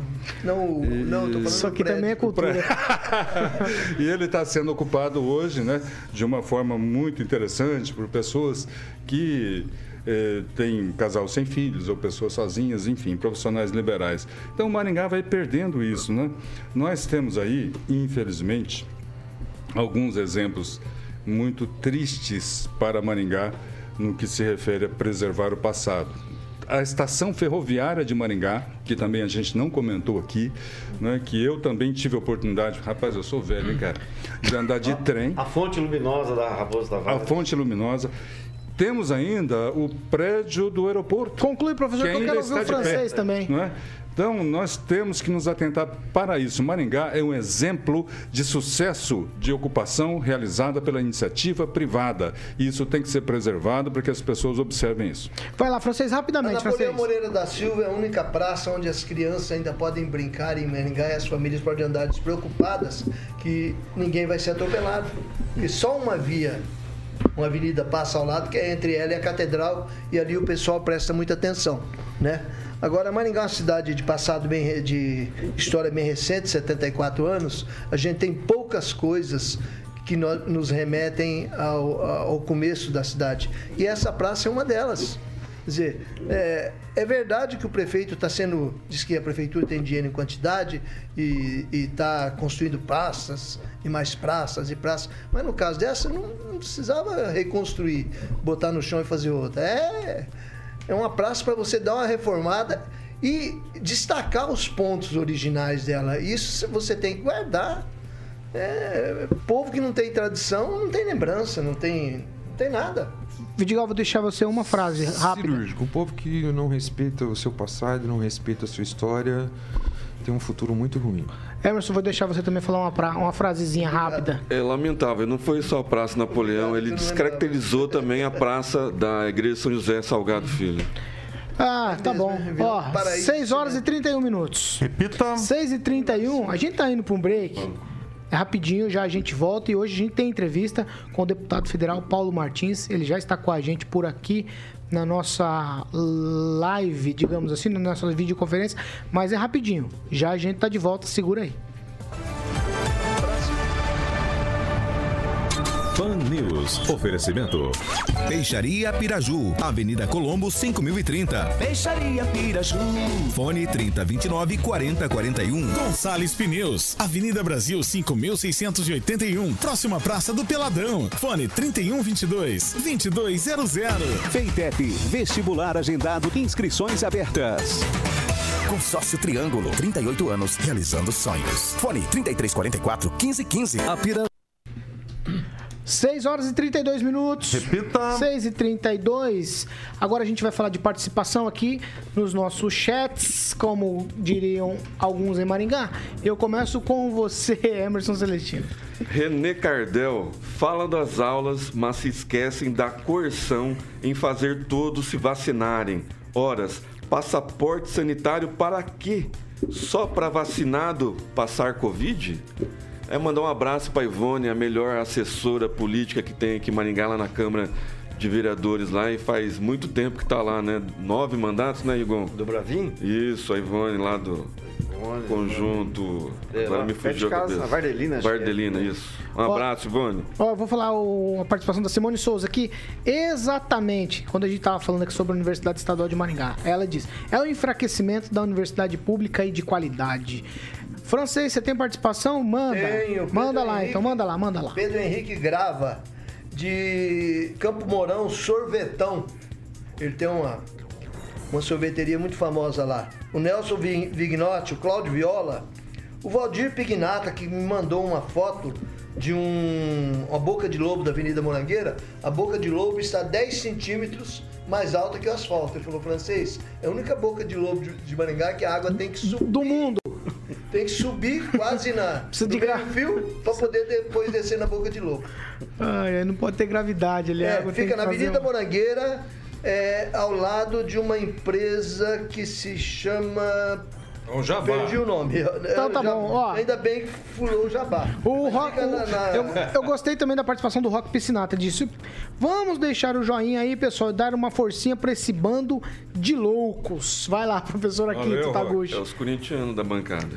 não, e... não, tô falando Isso aqui também é cultura. e ele está sendo ocupado hoje, né, de uma forma muito interessante por pessoas que eh, tem casal sem filhos ou pessoas sozinhas, enfim, profissionais liberais. Então o Maringá vai perdendo isso, né? Nós temos aí, infelizmente, alguns exemplos muito tristes para Maringá no que se refere a preservar o passado. A estação ferroviária de Maringá, que também a gente não comentou aqui, né, que eu também tive a oportunidade, rapaz, eu sou velho, hein, cara, de andar de trem. A fonte luminosa da Raposa da Vale. A fonte luminosa. Temos ainda o prédio do aeroporto. Conclui, professor, que, que eu quero ouvir o francês também. Não é? Então, nós temos que nos atentar para isso. Maringá é um exemplo de sucesso de ocupação realizada pela iniciativa privada. E isso tem que ser preservado para que as pessoas observem isso. Vai lá, francês, A rapidamente, Napoleão francês. Moreira da Silva é a única praça onde as crianças ainda podem brincar em Maringá e as famílias podem andar despreocupadas que ninguém vai ser atropelado. E só uma via, uma avenida passa ao lado, que é entre ela e a catedral, e ali o pessoal presta muita atenção, né? Agora, Maringá é uma cidade de passado bem, de história bem recente, 74 anos, a gente tem poucas coisas que no- nos remetem ao, ao começo da cidade. E essa praça é uma delas. Quer dizer, é, é verdade que o prefeito está sendo. Diz que a prefeitura tem dinheiro em quantidade e está construindo praças e mais praças e praças. Mas no caso dessa, não, não precisava reconstruir, botar no chão e fazer outra. É, é uma praça para você dar uma reformada e destacar os pontos originais dela. Isso você tem que guardar. É, povo que não tem tradição não tem lembrança, não tem, não tem nada. Vidigal, vou deixar você uma frase rápida. Cirúrgico. O povo que não respeita o seu passado, não respeita a sua história, tem um futuro muito ruim. Emerson, vou deixar você também falar uma, pra- uma frasezinha rápida. É lamentável, não foi só a Praça Napoleão, ele descaracterizou também a praça da Igreja São José Salgado Filho. Ah, tá bom. Ó, um paraíso, 6 horas e 31 minutos. Repita. 6 e 31 a gente tá indo para um break. É rapidinho, já a gente volta e hoje a gente tem entrevista com o deputado federal Paulo Martins. Ele já está com a gente por aqui na nossa live, digamos assim, na nossa videoconferência, mas é rapidinho. Já a gente tá de volta, segura aí. Pan News. Oferecimento. Peixaria Piraju, Avenida Colombo, 5030. Peixaria Piraju. Fone 3029 4041. Gonçalves Pneus, Avenida Brasil 5681, próxima Praça do Peladão. Fone 3122 2200. Feitep, vestibular agendado, inscrições abertas. Consórcio Triângulo, 38 anos, realizando sonhos. Fone 3344 1515. A Pira... 6 horas e 32 minutos. Repita. 6 e 32. Agora a gente vai falar de participação aqui nos nossos chats, como diriam alguns em Maringá. Eu começo com você, Emerson Celestino. René Cardel fala das aulas, mas se esquecem da coerção em fazer todos se vacinarem. Horas, passaporte sanitário para quê? Só para vacinado passar Covid? É mandar um abraço para Ivone, a melhor assessora política que tem aqui em Maringá, lá na Câmara de Vereadores lá, e faz muito tempo que está lá, né? Nove mandatos, né, Igon? Do Bravinho? Isso, a Ivone lá do conjunto. É, Agora lá me fugiu a cabeça. Vardelina, que é. Vardelina, isso. Um Ó, abraço, Ivone. Ó, eu vou falar o- a participação da Simone Souza aqui. Exatamente, quando a gente estava falando aqui sobre a Universidade Estadual de Maringá. Ela diz: é o enfraquecimento da universidade pública e de qualidade. Francês, você tem participação? Manda. Tenho, Pedro manda lá, Henrique. então, manda lá, manda lá. Pedro Henrique Grava, de Campo Mourão, Sorvetão. Ele tem uma, uma sorveteria muito famosa lá. O Nelson Vi- Vignotti, o Cláudio Viola, o Valdir Pignata, que me mandou uma foto de um, uma boca de lobo da Avenida Morangueira. A boca de lobo está 10 centímetros mais alta que o asfalto. Ele falou, francês, é a única boca de lobo de, de Maringá que a água tem que subir. Do mundo. Tem que subir quase na, Precisa de gra- meio fio para poder depois descer na boca de lobo. Ai, não pode ter gravidade ali. É, fica na Avenida um- Morangueira, é, ao lado de uma empresa que se chama. O Jabá. Perdi o nome. Então tá Já- bom, ó. Ainda bem que furou o jabá. O Rock, na- na- eu, eu gostei também da participação do Rock Piscinata. Disse: Vamos deixar o joinha aí, pessoal, e dar uma forcinha pra esse bando de loucos. Vai lá, professor Aquito. Taguchi. É os corintianos da bancada.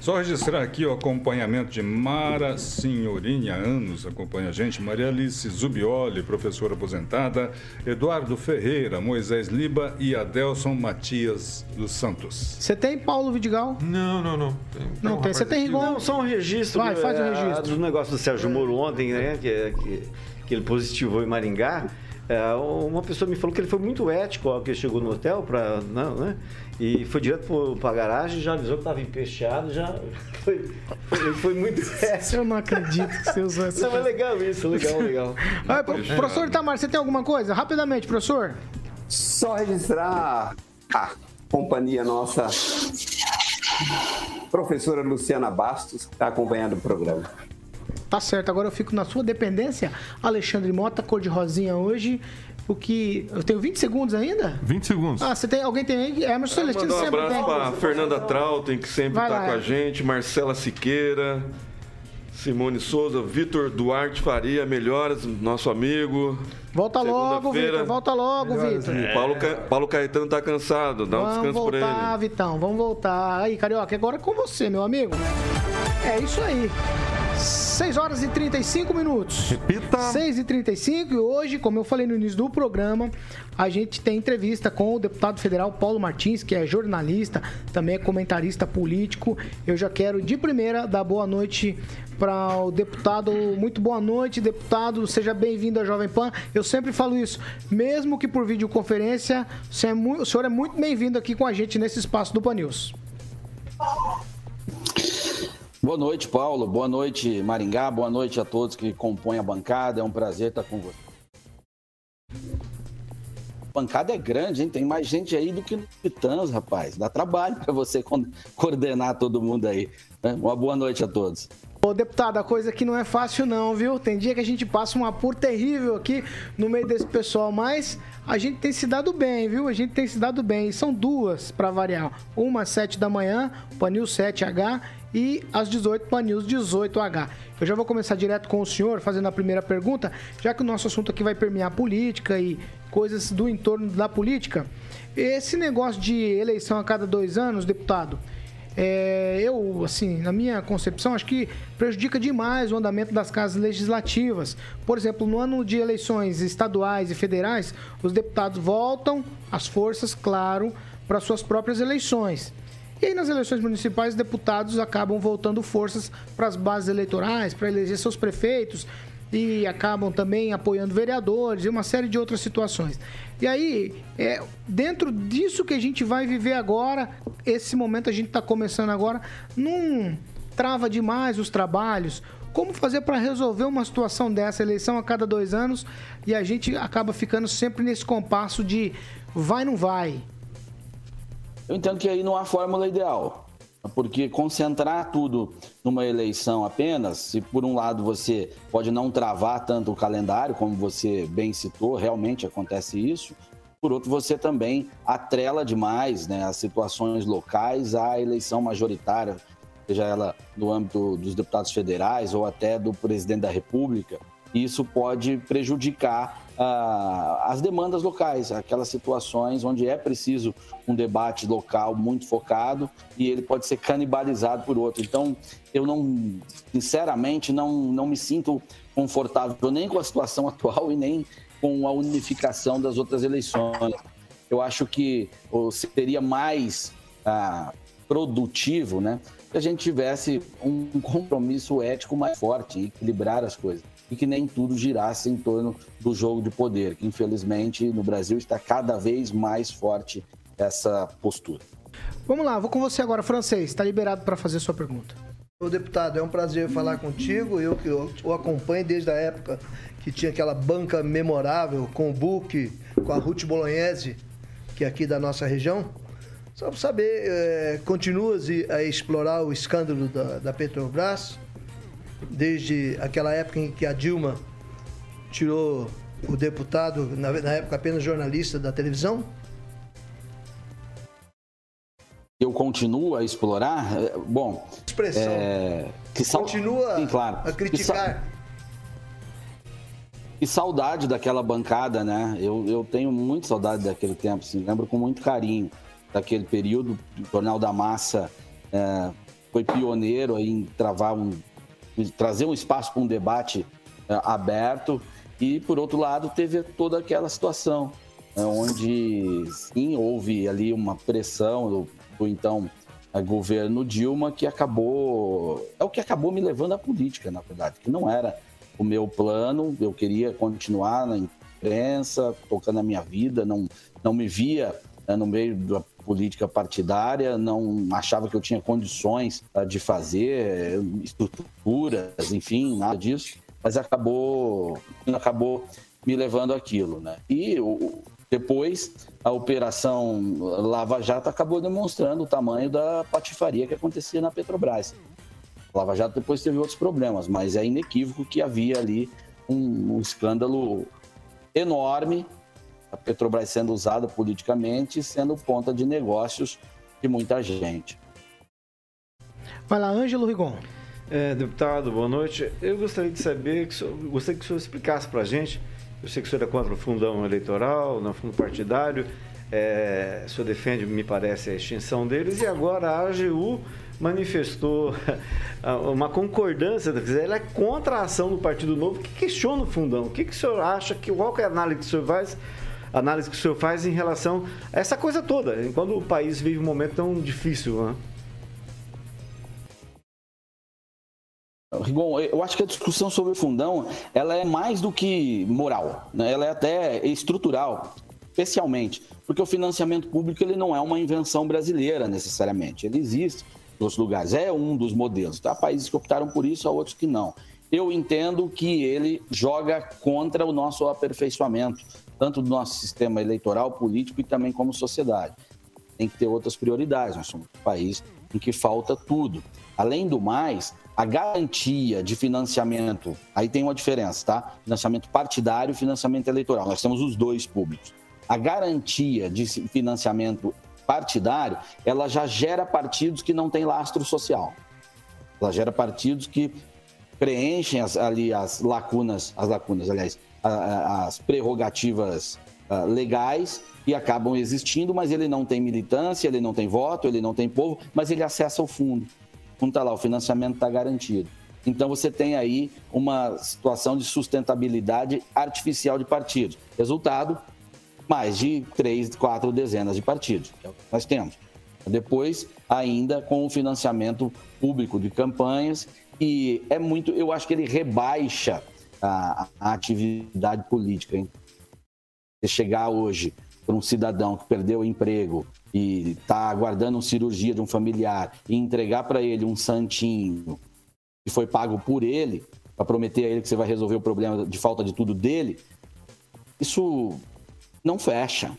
Só registrar aqui o acompanhamento de Mara Senhorinha, anos acompanha a gente, Maria Alice Zubioli, professora aposentada, Eduardo Ferreira, Moisés Liba e Adelson Matias dos Santos. Você tem Paulo Vidigal? Não, não, não. Tem, Não um tem. Você tem Rigon? Não, só um registro. Vai, faz o eh, registro. Do negócio do Sérgio Moro ontem, né? Que, que, que ele positivou em Maringá. Eh, uma pessoa me falou que ele foi muito ético ao que chegou no hotel para não, né? E foi direto para a garagem, já avisou que estava empesteado, já foi, foi, ele foi muito ético. Eu não acredito que você usou essa. Não, é legal isso, legal, legal. Professor Itamar, você tem alguma coisa? Rapidamente, professor. Só registrar a companhia nossa Professora Luciana Bastos, que está acompanhando o programa. Tá certo, agora eu fico na sua dependência. Alexandre Mota, cor de rosinha hoje. O que. Eu tenho 20 segundos ainda? 20 segundos. Ah, você tem. Alguém tem aí? Emerson Celestino Mandar um sempre abraço tem. para Fernanda Trautem, que sempre Vai está lá. com a gente, Marcela Siqueira, Simone Souza, Vitor Duarte Faria, melhoras, nosso amigo. Volta logo. Vitor. Volta logo, Vitor. O Paulo, Ca- Paulo Caetano tá cansado, dá um Vamos descanso pra voltar, ele. Vitão. Vamos voltar. Aí, Carioca, agora é com você, meu amigo. É isso aí. 6 horas e 35 minutos. Repita. 6 e 35 e hoje, como eu falei no início do programa, a gente tem entrevista com o deputado federal Paulo Martins, que é jornalista, também é comentarista político. Eu já quero de primeira dar boa noite para o deputado. Muito boa noite, deputado. Seja bem-vindo à Jovem Pan. Eu sempre falo isso, mesmo que por videoconferência, o senhor é o senhor é muito bem-vindo aqui com a gente nesse espaço do Pan News. Boa noite, Paulo. Boa noite, Maringá. Boa noite a todos que compõem a bancada. É um prazer estar com você. A bancada é grande, hein? Tem mais gente aí do que no Titãs, rapaz. Dá trabalho para você coordenar todo mundo aí. né? Uma boa noite a todos. Ô, deputado, a coisa aqui não é fácil não, viu? Tem dia que a gente passa um apuro terrível aqui no meio desse pessoal, mas a gente tem se dado bem, viu? A gente tem se dado bem. E são duas para variar. Uma às 7 da manhã, Panil 7H, e às 18, Panil 18H. Eu já vou começar direto com o senhor, fazendo a primeira pergunta, já que o nosso assunto aqui vai permear política e coisas do entorno da política. Esse negócio de eleição a cada dois anos, deputado, é, eu, assim, na minha concepção, acho que prejudica demais o andamento das casas legislativas. Por exemplo, no ano de eleições estaduais e federais, os deputados voltam as forças, claro, para suas próprias eleições. E aí, nas eleições municipais, os deputados acabam voltando forças para as bases eleitorais, para eleger seus prefeitos e acabam também apoiando vereadores e uma série de outras situações. E aí, é, dentro disso que a gente vai viver agora, esse momento a gente está começando agora, não trava demais os trabalhos. Como fazer para resolver uma situação dessa, eleição a cada dois anos, e a gente acaba ficando sempre nesse compasso de vai, não vai. Eu entendo que aí não há fórmula ideal, porque concentrar tudo numa eleição apenas, se por um lado você pode não travar tanto o calendário, como você bem citou, realmente acontece isso, por outro você também atrela demais né, as situações locais à eleição majoritária, seja ela no âmbito dos deputados federais ou até do presidente da República. Isso pode prejudicar ah, as demandas locais, aquelas situações onde é preciso um debate local muito focado e ele pode ser canibalizado por outro. Então, eu não, sinceramente, não, não me sinto confortável nem com a situação atual e nem com a unificação das outras eleições. Eu acho que seria mais ah, produtivo, né? Se a gente tivesse um compromisso ético mais forte, equilibrar as coisas e que nem tudo girasse em torno do jogo de poder, que infelizmente no Brasil está cada vez mais forte essa postura. Vamos lá, vou com você agora, francês. Está liberado para fazer sua pergunta. Ô deputado, é um prazer falar contigo. Eu que o acompanho desde a época que tinha aquela banca memorável com o Book, com a Ruth Bolognese, que é aqui da nossa região. Só para saber, é, continuas a explorar o escândalo da, da Petrobras, desde aquela época em que a Dilma tirou o deputado, na, na época apenas jornalista da televisão? Eu continuo a explorar? É, Bom, Expressão. é, que sal- Continua Sim, claro. a criticar. E saudade daquela bancada, né? Eu, eu tenho muito saudade daquele tempo, assim, lembro com muito carinho daquele período. O Jornal da Massa é, foi pioneiro em travar um, trazer um espaço para um debate é, aberto. E, por outro lado, teve toda aquela situação é, onde, sim, houve ali uma pressão do, do então é, governo Dilma que acabou. É o que acabou me levando à política, na verdade, que não era o meu plano, eu queria continuar na imprensa, tocando a minha vida, não, não me via né, no meio da política partidária, não achava que eu tinha condições ah, de fazer estruturas, enfim, nada disso, mas acabou, acabou me levando aquilo, né? E Depois, a operação Lava Jato acabou demonstrando o tamanho da patifaria que acontecia na Petrobras. Lava Jato depois teve outros problemas, mas é inequívoco que havia ali um, um escândalo enorme, a Petrobras sendo usada politicamente, sendo ponta de negócios de muita gente. Vai lá, Ângelo Rigon. É, deputado, boa noite. Eu gostaria de saber, que o senhor, gostaria que o senhor explicasse para a gente eu sei que o senhor é contra o fundão eleitoral, no fundo partidário. É, o senhor defende, me parece, a extinção deles. E agora a AGU manifestou uma concordância, ela é contra a ação do Partido Novo, que questiona o fundão. O que, que o senhor acha, que, qual que é a análise que o senhor faz, análise que o senhor faz em relação a essa coisa toda, quando o país vive um momento tão difícil, né? Rigon, eu acho que a discussão sobre o fundão ela é mais do que moral, né? ela é até estrutural, especialmente porque o financiamento público ele não é uma invenção brasileira necessariamente, ele existe em outros lugares, é um dos modelos. Tá? Há países que optaram por isso, há outros que não. Eu entendo que ele joga contra o nosso aperfeiçoamento, tanto do nosso sistema eleitoral, político e também como sociedade. Tem que ter outras prioridades. Nós somos um país em que falta tudo. Além do mais, a garantia de financiamento, aí tem uma diferença, tá? Financiamento partidário e financiamento eleitoral. Nós temos os dois públicos. A garantia de financiamento partidário, ela já gera partidos que não têm lastro social. Ela gera partidos que preenchem as, ali as lacunas, as lacunas, aliás, as prerrogativas uh, legais e acabam existindo, mas ele não tem militância, ele não tem voto, ele não tem povo, mas ele acessa o fundo não está lá, o financiamento está garantido. Então você tem aí uma situação de sustentabilidade artificial de partidos. Resultado, mais de três, quatro dezenas de partidos, que nós temos. Depois, ainda com o financiamento público de campanhas, e é muito, eu acho que ele rebaixa a, a atividade política. Hein? Você chegar hoje para um cidadão que perdeu o emprego e está aguardando uma cirurgia de um familiar e entregar para ele um santinho que foi pago por ele, para prometer a ele que você vai resolver o problema de falta de tudo dele, isso não fecha,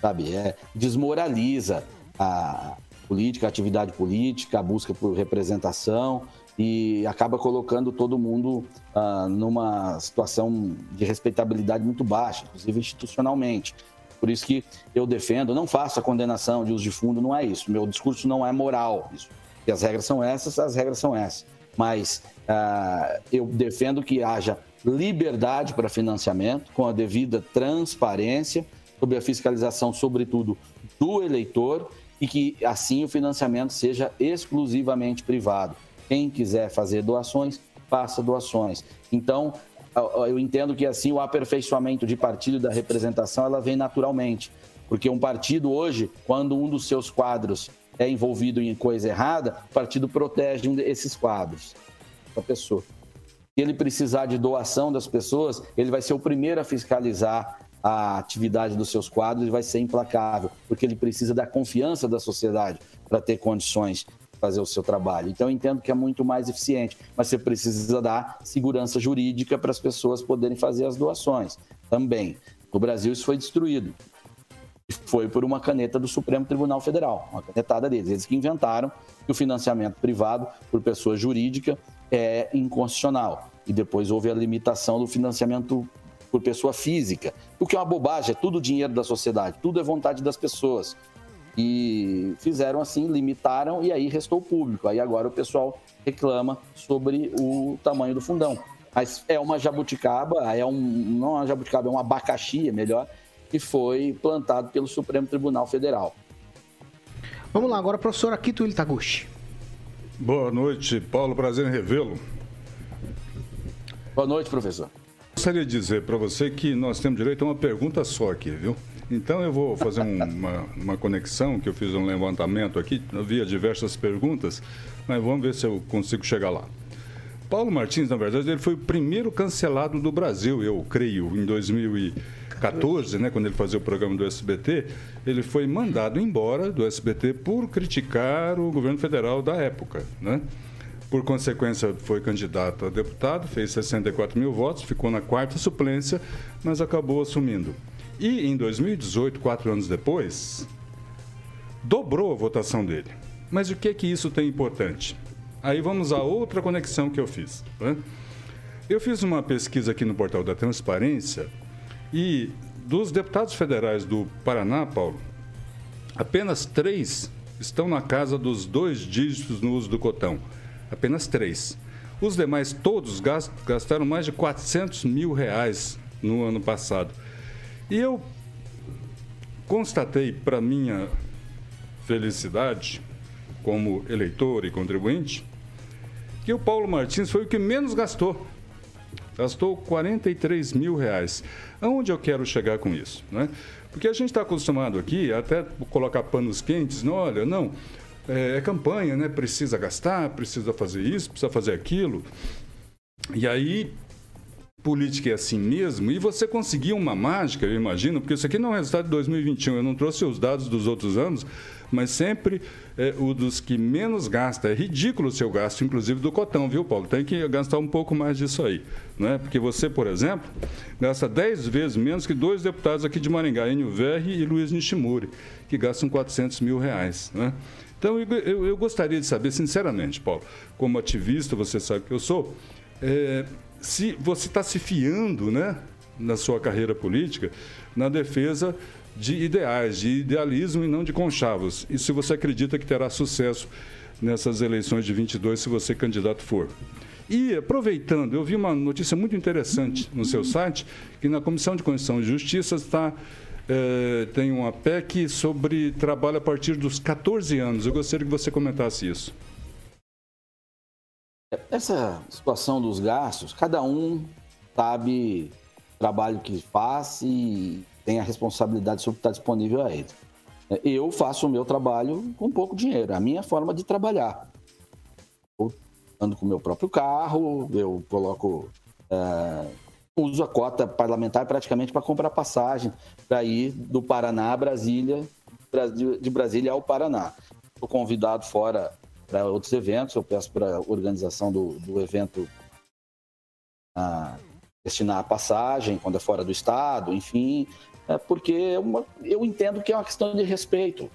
sabe? É, desmoraliza a política, a atividade política, a busca por representação e acaba colocando todo mundo ah, numa situação de respeitabilidade muito baixa, inclusive institucionalmente. Por isso que eu defendo, não faço a condenação de uso de fundo, não é isso. Meu discurso não é moral. Isso. Se as regras são essas, as regras são essas. Mas uh, eu defendo que haja liberdade para financiamento, com a devida transparência, sobre a fiscalização, sobretudo, do eleitor, e que assim o financiamento seja exclusivamente privado. Quem quiser fazer doações, faça doações. Então, eu entendo que assim o aperfeiçoamento de partido da representação ela vem naturalmente, porque um partido hoje, quando um dos seus quadros é envolvido em coisa errada, o partido protege um desses quadros, a pessoa. Se ele precisar de doação das pessoas, ele vai ser o primeiro a fiscalizar a atividade dos seus quadros e vai ser implacável, porque ele precisa da confiança da sociedade para ter condições fazer o seu trabalho. Então, eu entendo que é muito mais eficiente, mas você precisa dar segurança jurídica para as pessoas poderem fazer as doações também. No Brasil, isso foi destruído. Foi por uma caneta do Supremo Tribunal Federal, uma canetada deles. Eles que inventaram que o financiamento privado por pessoa jurídica é inconstitucional. E depois houve a limitação do financiamento por pessoa física, o que é uma bobagem, é tudo dinheiro da sociedade, tudo é vontade das pessoas. E fizeram assim, limitaram e aí restou o público. Aí agora o pessoal reclama sobre o tamanho do fundão. Mas é uma jabuticaba, é um, não é uma jabuticaba, é um abacaxi, é melhor, que foi plantado pelo Supremo Tribunal Federal. Vamos lá, agora, professor Akito Iltaguchi. Boa noite, Paulo. Prazer em revê-lo. Boa noite, professor. Gostaria de dizer para você que nós temos direito a uma pergunta só aqui, viu? Então eu vou fazer um, uma, uma conexão, que eu fiz um levantamento aqui, havia diversas perguntas, mas vamos ver se eu consigo chegar lá. Paulo Martins, na verdade, ele foi o primeiro cancelado do Brasil, eu creio, em 2014, né, quando ele fazia o programa do SBT, ele foi mandado embora do SBT por criticar o governo federal da época, né? Por consequência, foi candidato a deputado, fez 64 mil votos, ficou na quarta suplência, mas acabou assumindo. E em 2018, quatro anos depois, dobrou a votação dele. Mas o que é que isso tem importante? Aí vamos a outra conexão que eu fiz. Né? Eu fiz uma pesquisa aqui no portal da Transparência e dos deputados federais do Paraná, Paulo, apenas três estão na casa dos dois dígitos no uso do cotão. Apenas três. Os demais todos gastaram mais de 400 mil reais no ano passado. E eu constatei, para minha felicidade, como eleitor e contribuinte, que o Paulo Martins foi o que menos gastou. Gastou 43 mil reais. Aonde eu quero chegar com isso? Né? Porque a gente está acostumado aqui até colocar panos quentes, não, olha, não, é, é campanha, né? Precisa gastar, precisa fazer isso, precisa fazer aquilo. E aí política é assim mesmo, e você conseguir uma mágica, eu imagino, porque isso aqui não é resultado de 2021, eu não trouxe os dados dos outros anos, mas sempre é, o dos que menos gasta. É ridículo o seu gasto, inclusive do cotão, viu, Paulo? Tem que gastar um pouco mais disso aí. Né? Porque você, por exemplo, gasta 10 vezes menos que dois deputados aqui de Maringá, Enio Verri e Luiz Nishimuri, que gastam 400 mil reais. Né? Então, eu, eu, gostaria de saber, sinceramente, Paulo, como ativista, você sabe que eu sou, é, se você está se fiando né, na sua carreira política na defesa de ideais, de idealismo e não de conchavos. E se você acredita que terá sucesso nessas eleições de 22, se você candidato for. E aproveitando, eu vi uma notícia muito interessante no seu site, que na Comissão de Constituição e Justiça está é, tem uma PEC sobre trabalho a partir dos 14 anos. Eu gostaria que você comentasse isso. Essa situação dos gastos, cada um sabe o trabalho que faz e tem a responsabilidade sobre o que está disponível a ele. Eu faço o meu trabalho com pouco dinheiro, a minha forma de trabalhar. Eu ando com o meu próprio carro, eu coloco. É, uso a cota parlamentar praticamente para comprar passagem para ir do Paraná a Brasília, de Brasília ao Paraná. Estou convidado fora para outros eventos. Eu peço para a organização do, do evento ah, destinar a passagem quando é fora do estado, enfim, é porque é uma, eu entendo que é uma questão de respeito.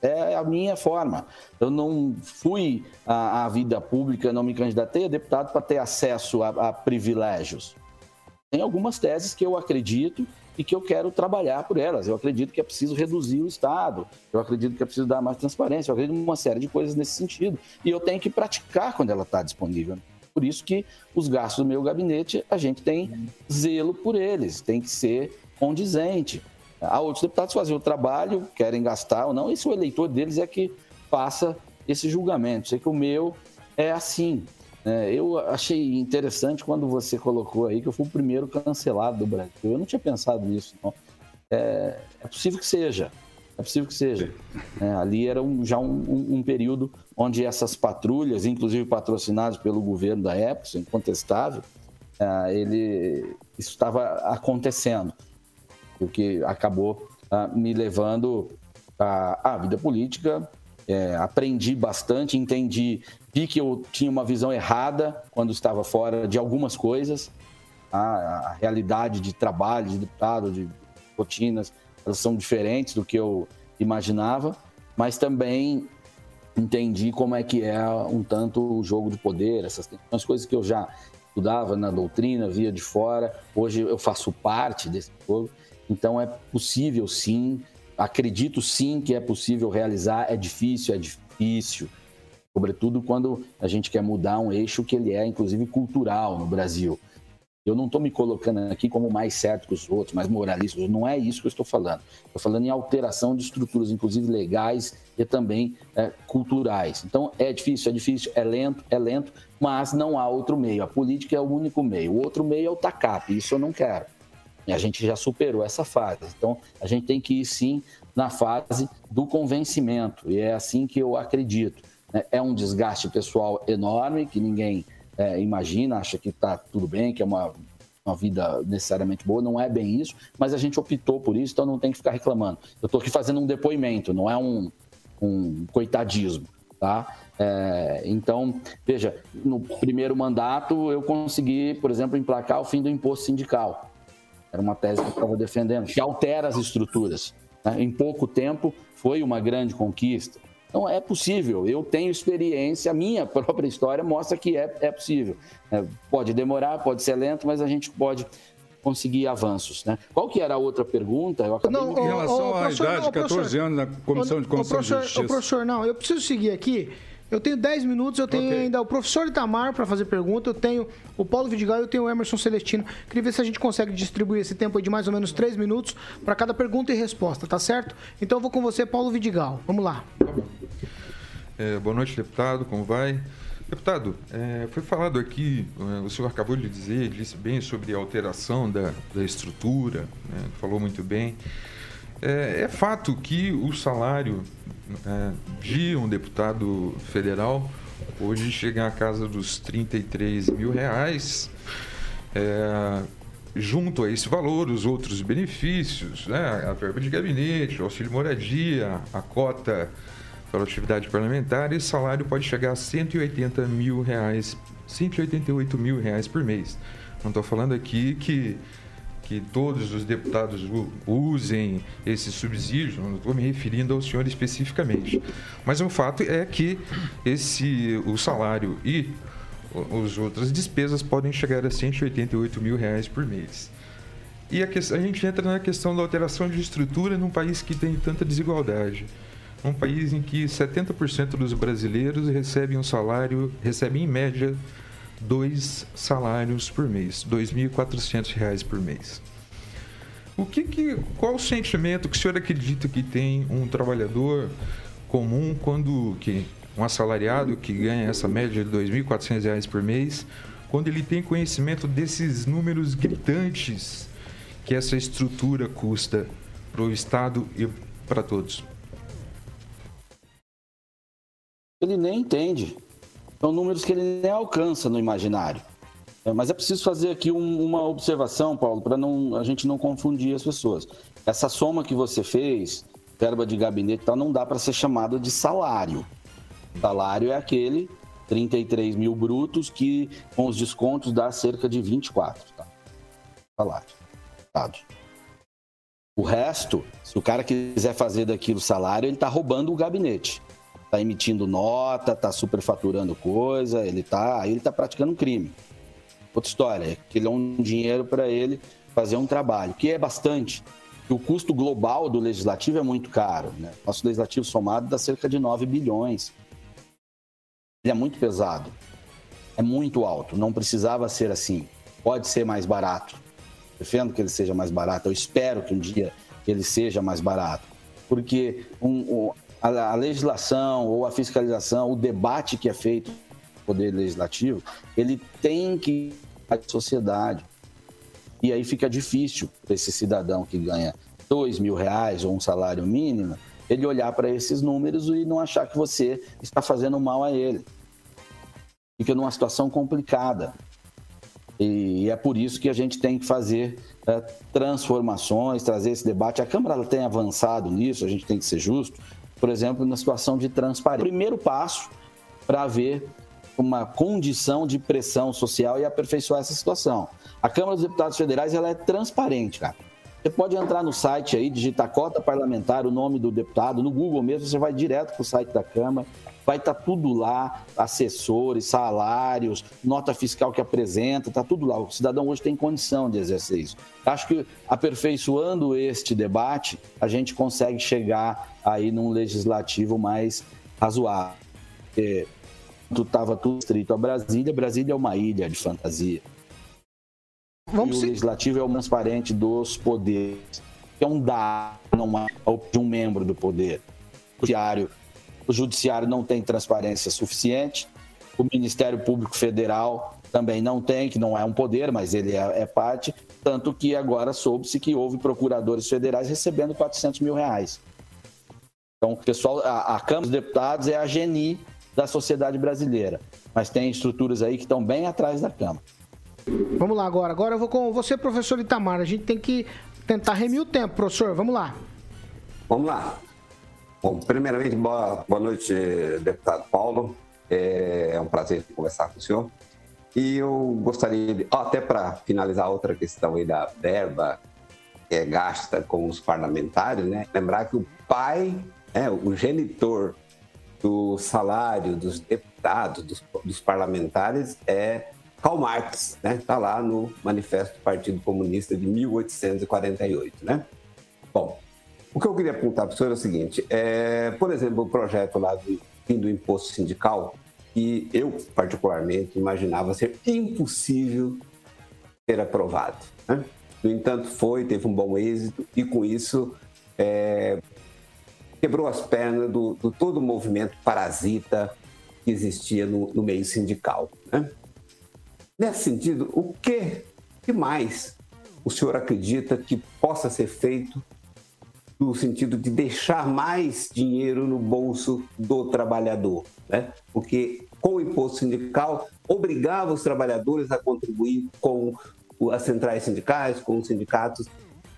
É a minha forma. Eu não fui à, à vida pública, não me candidatei a deputado para ter acesso a, a privilégios. Tem algumas teses que eu acredito e que eu quero trabalhar por elas. Eu acredito que é preciso reduzir o Estado, eu acredito que é preciso dar mais transparência, eu acredito em uma série de coisas nesse sentido. E eu tenho que praticar quando ela está disponível. Por isso que os gastos do meu gabinete, a gente tem zelo por eles, tem que ser condizente. Há outros deputados que fazem o trabalho, querem gastar ou não, se o eleitor deles é que passa esse julgamento. Sei que o meu é assim. É, eu achei interessante quando você colocou aí que eu fui o primeiro cancelado do Brasil. Eu não tinha pensado nisso, não. É, é possível que seja. É possível que seja. É, ali era um, já um, um, um, período onde essas patrulhas, inclusive patrocinadas pelo governo da época, isso é incontestável, é, ele, isso estava acontecendo. O que acabou ah, me levando à, à vida política. É, aprendi bastante, entendi Vi que eu tinha uma visão errada quando estava fora de algumas coisas. A, a realidade de trabalho, de deputado, de rotinas, elas são diferentes do que eu imaginava, mas também entendi como é que é um tanto o jogo de poder, essas coisas que eu já estudava na doutrina, via de fora. Hoje eu faço parte desse jogo, então é possível sim, acredito sim que é possível realizar, é difícil, é difícil sobretudo quando a gente quer mudar um eixo que ele é, inclusive, cultural no Brasil. Eu não estou me colocando aqui como mais certo que os outros, mais moralista, não é isso que eu estou falando. Estou falando em alteração de estruturas, inclusive legais e também é, culturais. Então, é difícil, é difícil, é lento, é lento, mas não há outro meio. A política é o único meio. O outro meio é o TACAP, isso eu não quero. E a gente já superou essa fase. Então, a gente tem que ir sim na fase do convencimento, e é assim que eu acredito. Né? É um desgaste pessoal enorme que ninguém é, imagina, acha que está tudo bem, que é uma, uma vida necessariamente boa. Não é bem isso, mas a gente optou por isso, então não tem que ficar reclamando. Eu estou aqui fazendo um depoimento, não é um, um coitadismo. Tá? É, então, veja, no primeiro mandato eu consegui, por exemplo, emplacar o fim do imposto sindical. Era uma tese que eu estava defendendo, que altera as estruturas. Né? Em pouco tempo, foi uma grande conquista. Então, é possível. Eu tenho experiência, a minha própria história mostra que é, é possível. É, pode demorar, pode ser lento, mas a gente pode conseguir avanços. Né? Qual que era a outra pergunta? Eu não. Em relação à idade, 14 anos na Comissão de Constituição de Justiça. professor, não, eu preciso seguir aqui. Eu tenho 10 minutos, eu tenho okay. ainda o professor Itamar para fazer pergunta, eu tenho o Paulo Vidigal e eu tenho o Emerson Celestino. Queria ver se a gente consegue distribuir esse tempo de mais ou menos 3 minutos para cada pergunta e resposta, tá certo? Então eu vou com você, Paulo Vidigal. Vamos lá. Tá bom. É, boa noite, deputado, como vai? Deputado, é, foi falado aqui, é, o senhor acabou de dizer, disse bem sobre a alteração da, da estrutura, né, falou muito bem. É, é, fato que o salário é, de um deputado federal hoje chega à casa dos 33 mil reais. É, junto a esse valor, os outros benefícios, né, a verba de gabinete, o auxílio moradia, a cota pela atividade parlamentar, esse salário pode chegar a 180 mil reais, 188 mil reais por mês. Não estou falando aqui que, que todos os deputados usem esse subsídio, não estou me referindo ao senhor especificamente. Mas o fato é que esse, o salário e as outras despesas podem chegar a 188 mil reais por mês. E a, que, a gente entra na questão da alteração de estrutura num país que tem tanta desigualdade um país em que 70% dos brasileiros recebem um salário, recebem em média dois salários por mês, R$ 2.400 por mês. O que, que qual o sentimento que o senhor acredita que tem um trabalhador comum quando que um assalariado que ganha essa média de R$ 2.400 por mês, quando ele tem conhecimento desses números gritantes que essa estrutura custa para o Estado e para todos? ele nem entende. São números que ele nem alcança no imaginário. É, mas é preciso fazer aqui um, uma observação, Paulo, para a gente não confundir as pessoas. Essa soma que você fez, verba de gabinete tal, não dá para ser chamada de salário. Salário é aquele 33 mil brutos que com os descontos dá cerca de 24. Tá? Salário. Dado. O resto, se o cara quiser fazer daquilo salário, ele está roubando o gabinete tá emitindo nota, tá superfaturando coisa, ele tá, aí ele tá praticando um crime. Outra história, que ele é um dinheiro para ele fazer um trabalho, que é bastante. O custo global do legislativo é muito caro, né? Nosso legislativo somado dá cerca de 9 bilhões. Ele é muito pesado. É muito alto, não precisava ser assim. Pode ser mais barato. Defendo que ele seja mais barato. Eu espero que um dia ele seja mais barato. Porque um, um, a, a legislação ou a fiscalização, o debate que é feito no Poder Legislativo, ele tem que à sociedade. E aí fica difícil para esse cidadão que ganha dois mil reais ou um salário mínimo, ele olhar para esses números e não achar que você está fazendo mal a ele. Fica numa situação complicada. E é por isso que a gente tem que fazer é, transformações, trazer esse debate. A Câmara tem avançado nisso, a gente tem que ser justo por exemplo, na situação de transparência. Primeiro passo para haver uma condição de pressão social e aperfeiçoar essa situação. A Câmara dos Deputados Federais ela é transparente, cara. Você pode entrar no site aí, digitar cota parlamentar, o nome do deputado, no Google mesmo, você vai direto para o site da Câmara, vai estar tá tudo lá, assessores, salários, nota fiscal que apresenta, está tudo lá. O cidadão hoje tem condição de exercer isso. Acho que aperfeiçoando este debate, a gente consegue chegar aí num legislativo mais razoável. É, tu estava tudo estrito a Brasília, Brasília é uma ilha de fantasia. Vamos e o legislativo é o transparente dos poderes. É um dado, não é de um membro do poder. O judiciário, o judiciário não tem transparência suficiente. O Ministério Público Federal também não tem, que não é um poder, mas ele é, é parte. Tanto que agora soube-se que houve procuradores federais recebendo 400 mil reais. Então, o pessoal, a, a Câmara dos Deputados é a geni da sociedade brasileira, mas tem estruturas aí que estão bem atrás da Câmara. Vamos lá agora. Agora eu vou com você, professor Itamar. A gente tem que tentar remir o tempo, professor. Vamos lá. Vamos lá. Bom, primeiramente, boa, boa noite, deputado Paulo. É, é um prazer conversar com o senhor. E eu gostaria de, até para finalizar outra questão aí da verba que é gasta com os parlamentares, né? Lembrar que o pai, é, o genitor do salário dos deputados, dos, dos parlamentares é Karl Marx, né? Está lá no Manifesto do Partido Comunista de 1848, né? Bom, o que eu queria apontar para o senhor é o seguinte: é, por exemplo, o projeto lá do fim do imposto sindical, que eu, particularmente, imaginava ser impossível ser aprovado. Né? No entanto, foi, teve um bom êxito e, com isso, é, quebrou as pernas do, do, todo o movimento parasita que existia no, no meio sindical. Né? Nesse sentido, o que, que mais o senhor acredita que possa ser feito no sentido de deixar mais dinheiro no bolso do trabalhador, né? Porque com o imposto sindical obrigava os trabalhadores a contribuir com as centrais sindicais, com os sindicatos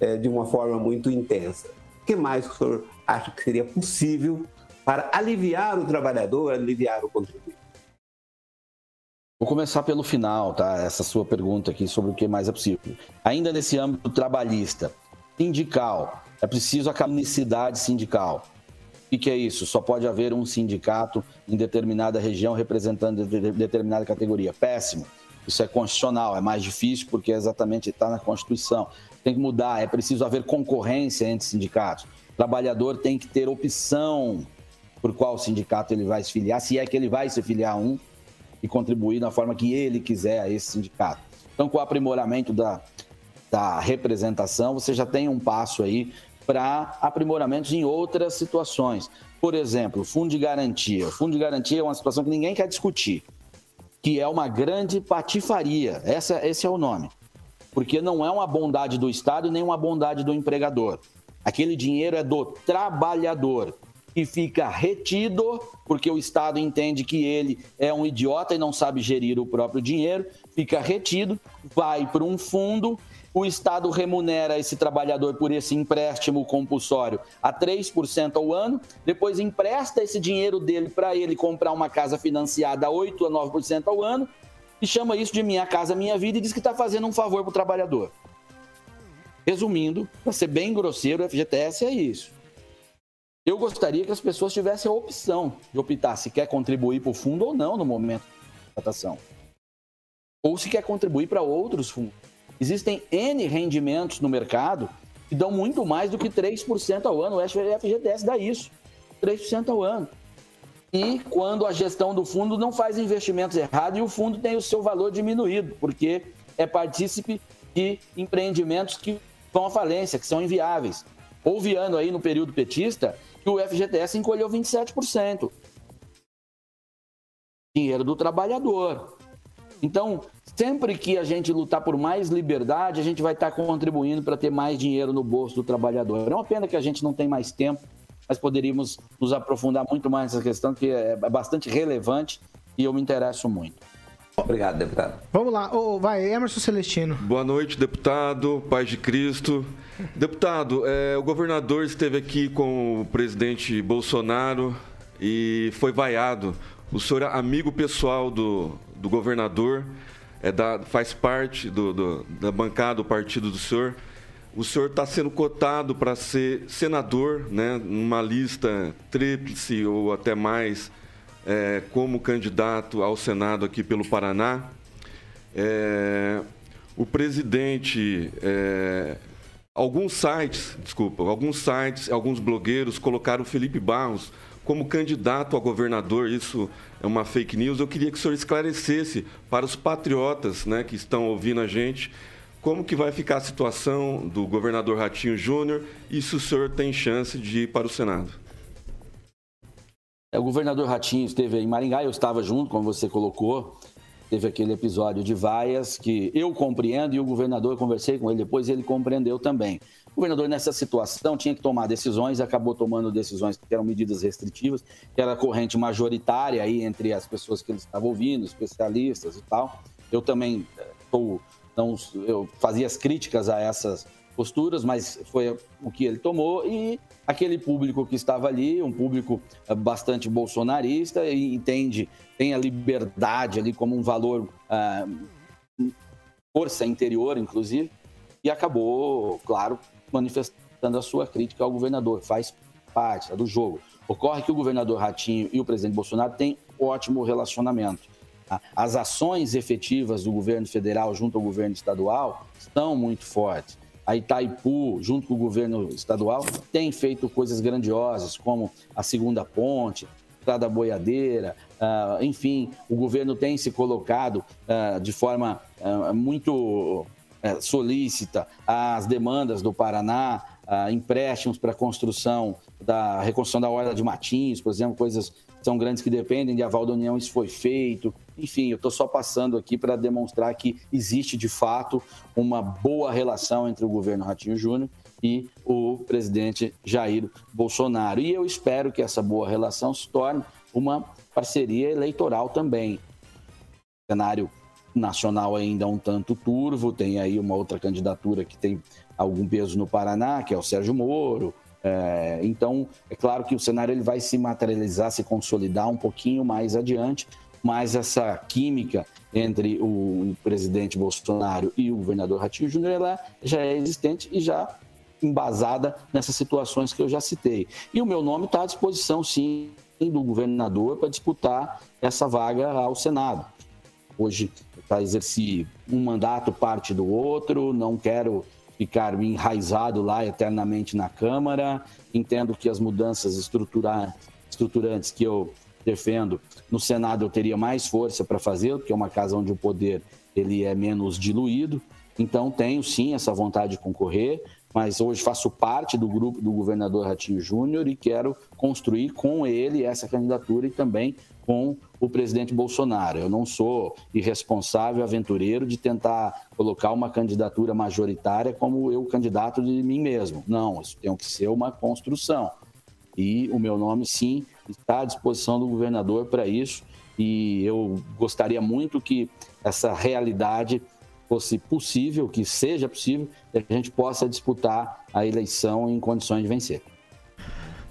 é, de uma forma muito intensa. O que mais o senhor acha que seria possível para aliviar o trabalhador, aliviar o contribuinte? Vou começar pelo final, tá? Essa sua pergunta aqui sobre o que mais é possível. Ainda nesse âmbito trabalhista, sindical, é preciso a caminicidade sindical. O que é isso? Só pode haver um sindicato em determinada região representando determinada categoria. Péssimo. Isso é constitucional, é mais difícil porque exatamente está na Constituição. Tem que mudar, é preciso haver concorrência entre sindicatos. O trabalhador tem que ter opção por qual sindicato ele vai se filiar, se é que ele vai se filiar a um e contribuir da forma que ele quiser a esse sindicato. Então, com o aprimoramento da, da representação, você já tem um passo aí para aprimoramentos em outras situações. Por exemplo, fundo de garantia. O fundo de garantia é uma situação que ninguém quer discutir, que é uma grande patifaria. Essa, esse é o nome. Porque não é uma bondade do Estado nem uma bondade do empregador. Aquele dinheiro é do trabalhador que fica retido, porque o Estado entende que ele é um idiota e não sabe gerir o próprio dinheiro, fica retido, vai para um fundo o Estado remunera esse trabalhador por esse empréstimo compulsório a 3% ao ano, depois empresta esse dinheiro dele para ele comprar uma casa financiada a 8% a 9% ao ano e chama isso de Minha Casa Minha Vida e diz que está fazendo um favor para o trabalhador. Resumindo, para ser bem grosseiro, o FGTS é isso. Eu gostaria que as pessoas tivessem a opção de optar se quer contribuir para o fundo ou não no momento da tratação. Ou se quer contribuir para outros fundos. Existem N rendimentos no mercado que dão muito mais do que 3% ao ano. O FGTS dá isso, 3% ao ano. E quando a gestão do fundo não faz investimentos errados e o fundo tem o seu valor diminuído, porque é partícipe de empreendimentos que vão à falência, que são inviáveis. Houve ano aí no período petista que o FGTS encolheu 27%. Dinheiro do trabalhador. Então, sempre que a gente lutar por mais liberdade, a gente vai estar contribuindo para ter mais dinheiro no bolso do trabalhador. É uma pena que a gente não tem mais tempo, mas poderíamos nos aprofundar muito mais nessa questão, que é bastante relevante e eu me interesso muito. Obrigado, deputado. Vamos lá, oh, vai, Emerson Celestino. Boa noite, deputado, paz de Cristo. Deputado, é, o governador esteve aqui com o presidente Bolsonaro e foi vaiado. O senhor é amigo pessoal do, do governador, é da, faz parte do, do, da bancada do partido do senhor. O senhor está sendo cotado para ser senador, né, numa lista tríplice ou até mais, é, como candidato ao Senado aqui pelo Paraná. É, o presidente, é, alguns sites, desculpa, alguns sites, alguns blogueiros colocaram o Felipe Barros como candidato a governador, isso é uma fake news. Eu queria que o senhor esclarecesse para os patriotas né, que estão ouvindo a gente como que vai ficar a situação do governador Ratinho Júnior e se o senhor tem chance de ir para o Senado. É, o governador Ratinho esteve em Maringá, eu estava junto, como você colocou. Teve aquele episódio de vaias que eu compreendo e o governador, conversei com ele depois, ele compreendeu também. O governador, nessa situação, tinha que tomar decisões, acabou tomando decisões que eram medidas restritivas, que era a corrente majoritária aí entre as pessoas que ele estava ouvindo, especialistas e tal. Eu também. Eh, não, eu fazia as críticas a essas posturas, mas foi o que ele tomou e aquele público que estava ali, um público eh, bastante bolsonarista e entende, tem a liberdade ali como um valor, ah, força interior, inclusive, e acabou, claro, manifestando a sua crítica ao governador. Faz parte do jogo. Ocorre que o governador Ratinho e o presidente Bolsonaro têm ótimo relacionamento. As ações efetivas do governo federal junto ao governo estadual estão muito fortes. A Itaipu, junto com o governo estadual, tem feito coisas grandiosas, como a segunda ponte, estrada boiadeira, uh, enfim, o governo tem se colocado uh, de forma uh, muito solícita às demandas do Paraná, empréstimos para construção da reconstrução da Orla de Matins, por exemplo, coisas são grandes que dependem de aval da União, isso foi feito. Enfim, eu estou só passando aqui para demonstrar que existe de fato uma boa relação entre o governo Ratinho Júnior e o presidente Jair Bolsonaro. E eu espero que essa boa relação se torne uma parceria eleitoral também. Cenário nacional ainda um tanto turvo, tem aí uma outra candidatura que tem algum peso no Paraná, que é o Sérgio Moro, é, então, é claro que o cenário ele vai se materializar, se consolidar um pouquinho mais adiante, mas essa química entre o presidente Bolsonaro e o governador Ratinho Júnior já é existente e já embasada nessas situações que eu já citei. E o meu nome está à disposição, sim, do governador para disputar essa vaga ao Senado. Hoje, para exercer um mandato parte do outro, não quero ficar enraizado lá eternamente na Câmara. Entendo que as mudanças estruturantes que eu defendo no Senado eu teria mais força para fazer, porque é uma casa onde o poder ele é menos diluído. Então tenho sim essa vontade de concorrer, mas hoje faço parte do grupo do governador Ratinho Júnior e quero construir com ele essa candidatura e também com o presidente Bolsonaro. Eu não sou irresponsável, aventureiro de tentar colocar uma candidatura majoritária como eu candidato de mim mesmo. Não, isso tem que ser uma construção. E o meu nome, sim, está à disposição do governador para isso. E eu gostaria muito que essa realidade fosse possível, que seja possível, que a gente possa disputar a eleição em condições de vencer.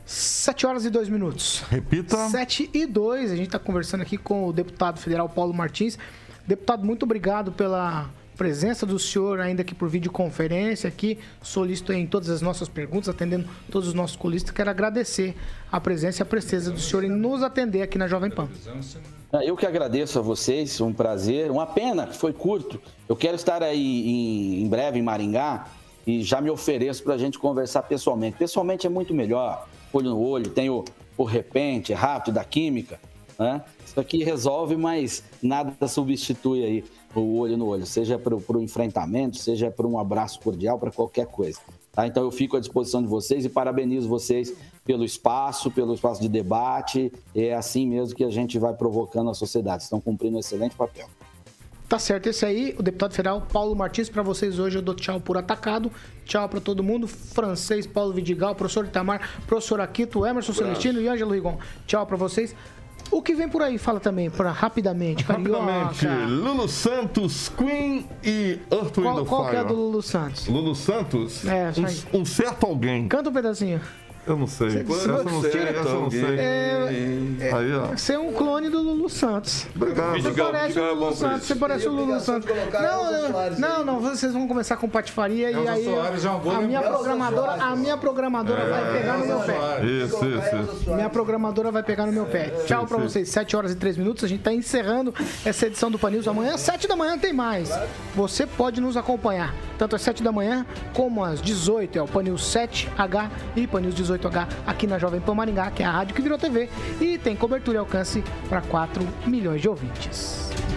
7 horas e 2 minutos. Repita. 7 e 2. A gente está conversando aqui com o deputado federal Paulo Martins. Deputado, muito obrigado pela presença do senhor ainda aqui por videoconferência aqui, solicito em todas as nossas perguntas, atendendo todos os nossos colistas. Quero agradecer a presença e a presteza do senhor em nos atender aqui na Jovem Pan. Eu que agradeço a vocês, um prazer, uma pena que foi curto. Eu quero estar aí em, em breve em Maringá e já me ofereço para a gente conversar pessoalmente. Pessoalmente é muito melhor olho no olho, tem o, o repente, rápido da química. Né? Isso aqui resolve, mas nada substitui aí o olho no olho, seja para o enfrentamento, seja para um abraço cordial, para qualquer coisa. Tá? Então eu fico à disposição de vocês e parabenizo vocês pelo espaço, pelo espaço de debate. É assim mesmo que a gente vai provocando a sociedade. Estão cumprindo um excelente papel. Tá certo, esse aí, o deputado federal Paulo Martins, para vocês hoje eu dou tchau por atacado. Tchau para todo mundo. Francês, Paulo Vidigal, professor Itamar, professor Aquito, Emerson Celestino e Ângelo Rigon. Tchau para vocês. O que vem por aí, fala também, para rapidamente, Carioca. Rapidamente, Lulu Santos, Queen e Earth Qual, qual é do Lulu Santos? Lulu Santos? É, um, um certo alguém. Canta um pedacinho. Eu não sei. Você, essa eu não sei, eu não sei. É, é, Aí, ó. Você é um clone do Lulu Santos. Obrigado. Você parece o Lulu Santos. Você parece o Lulu Santos. Não, não, não, vocês vão começar com patifaria e aí a minha programadora, a minha programadora vai pegar no meu pé. Isso, isso. Minha programadora vai pegar no meu pé. Tchau pra vocês. 7 horas e 3 minutos. A gente tá encerrando essa edição do Panils. Amanhã, às 7 da manhã, tem mais. Você pode nos acompanhar tanto às 7 da manhã como às 18. É o Panils 7H e Panils 18 18H aqui na Jovem Pan Maringá, que é a rádio que virou TV e tem cobertura e alcance para 4 milhões de ouvintes.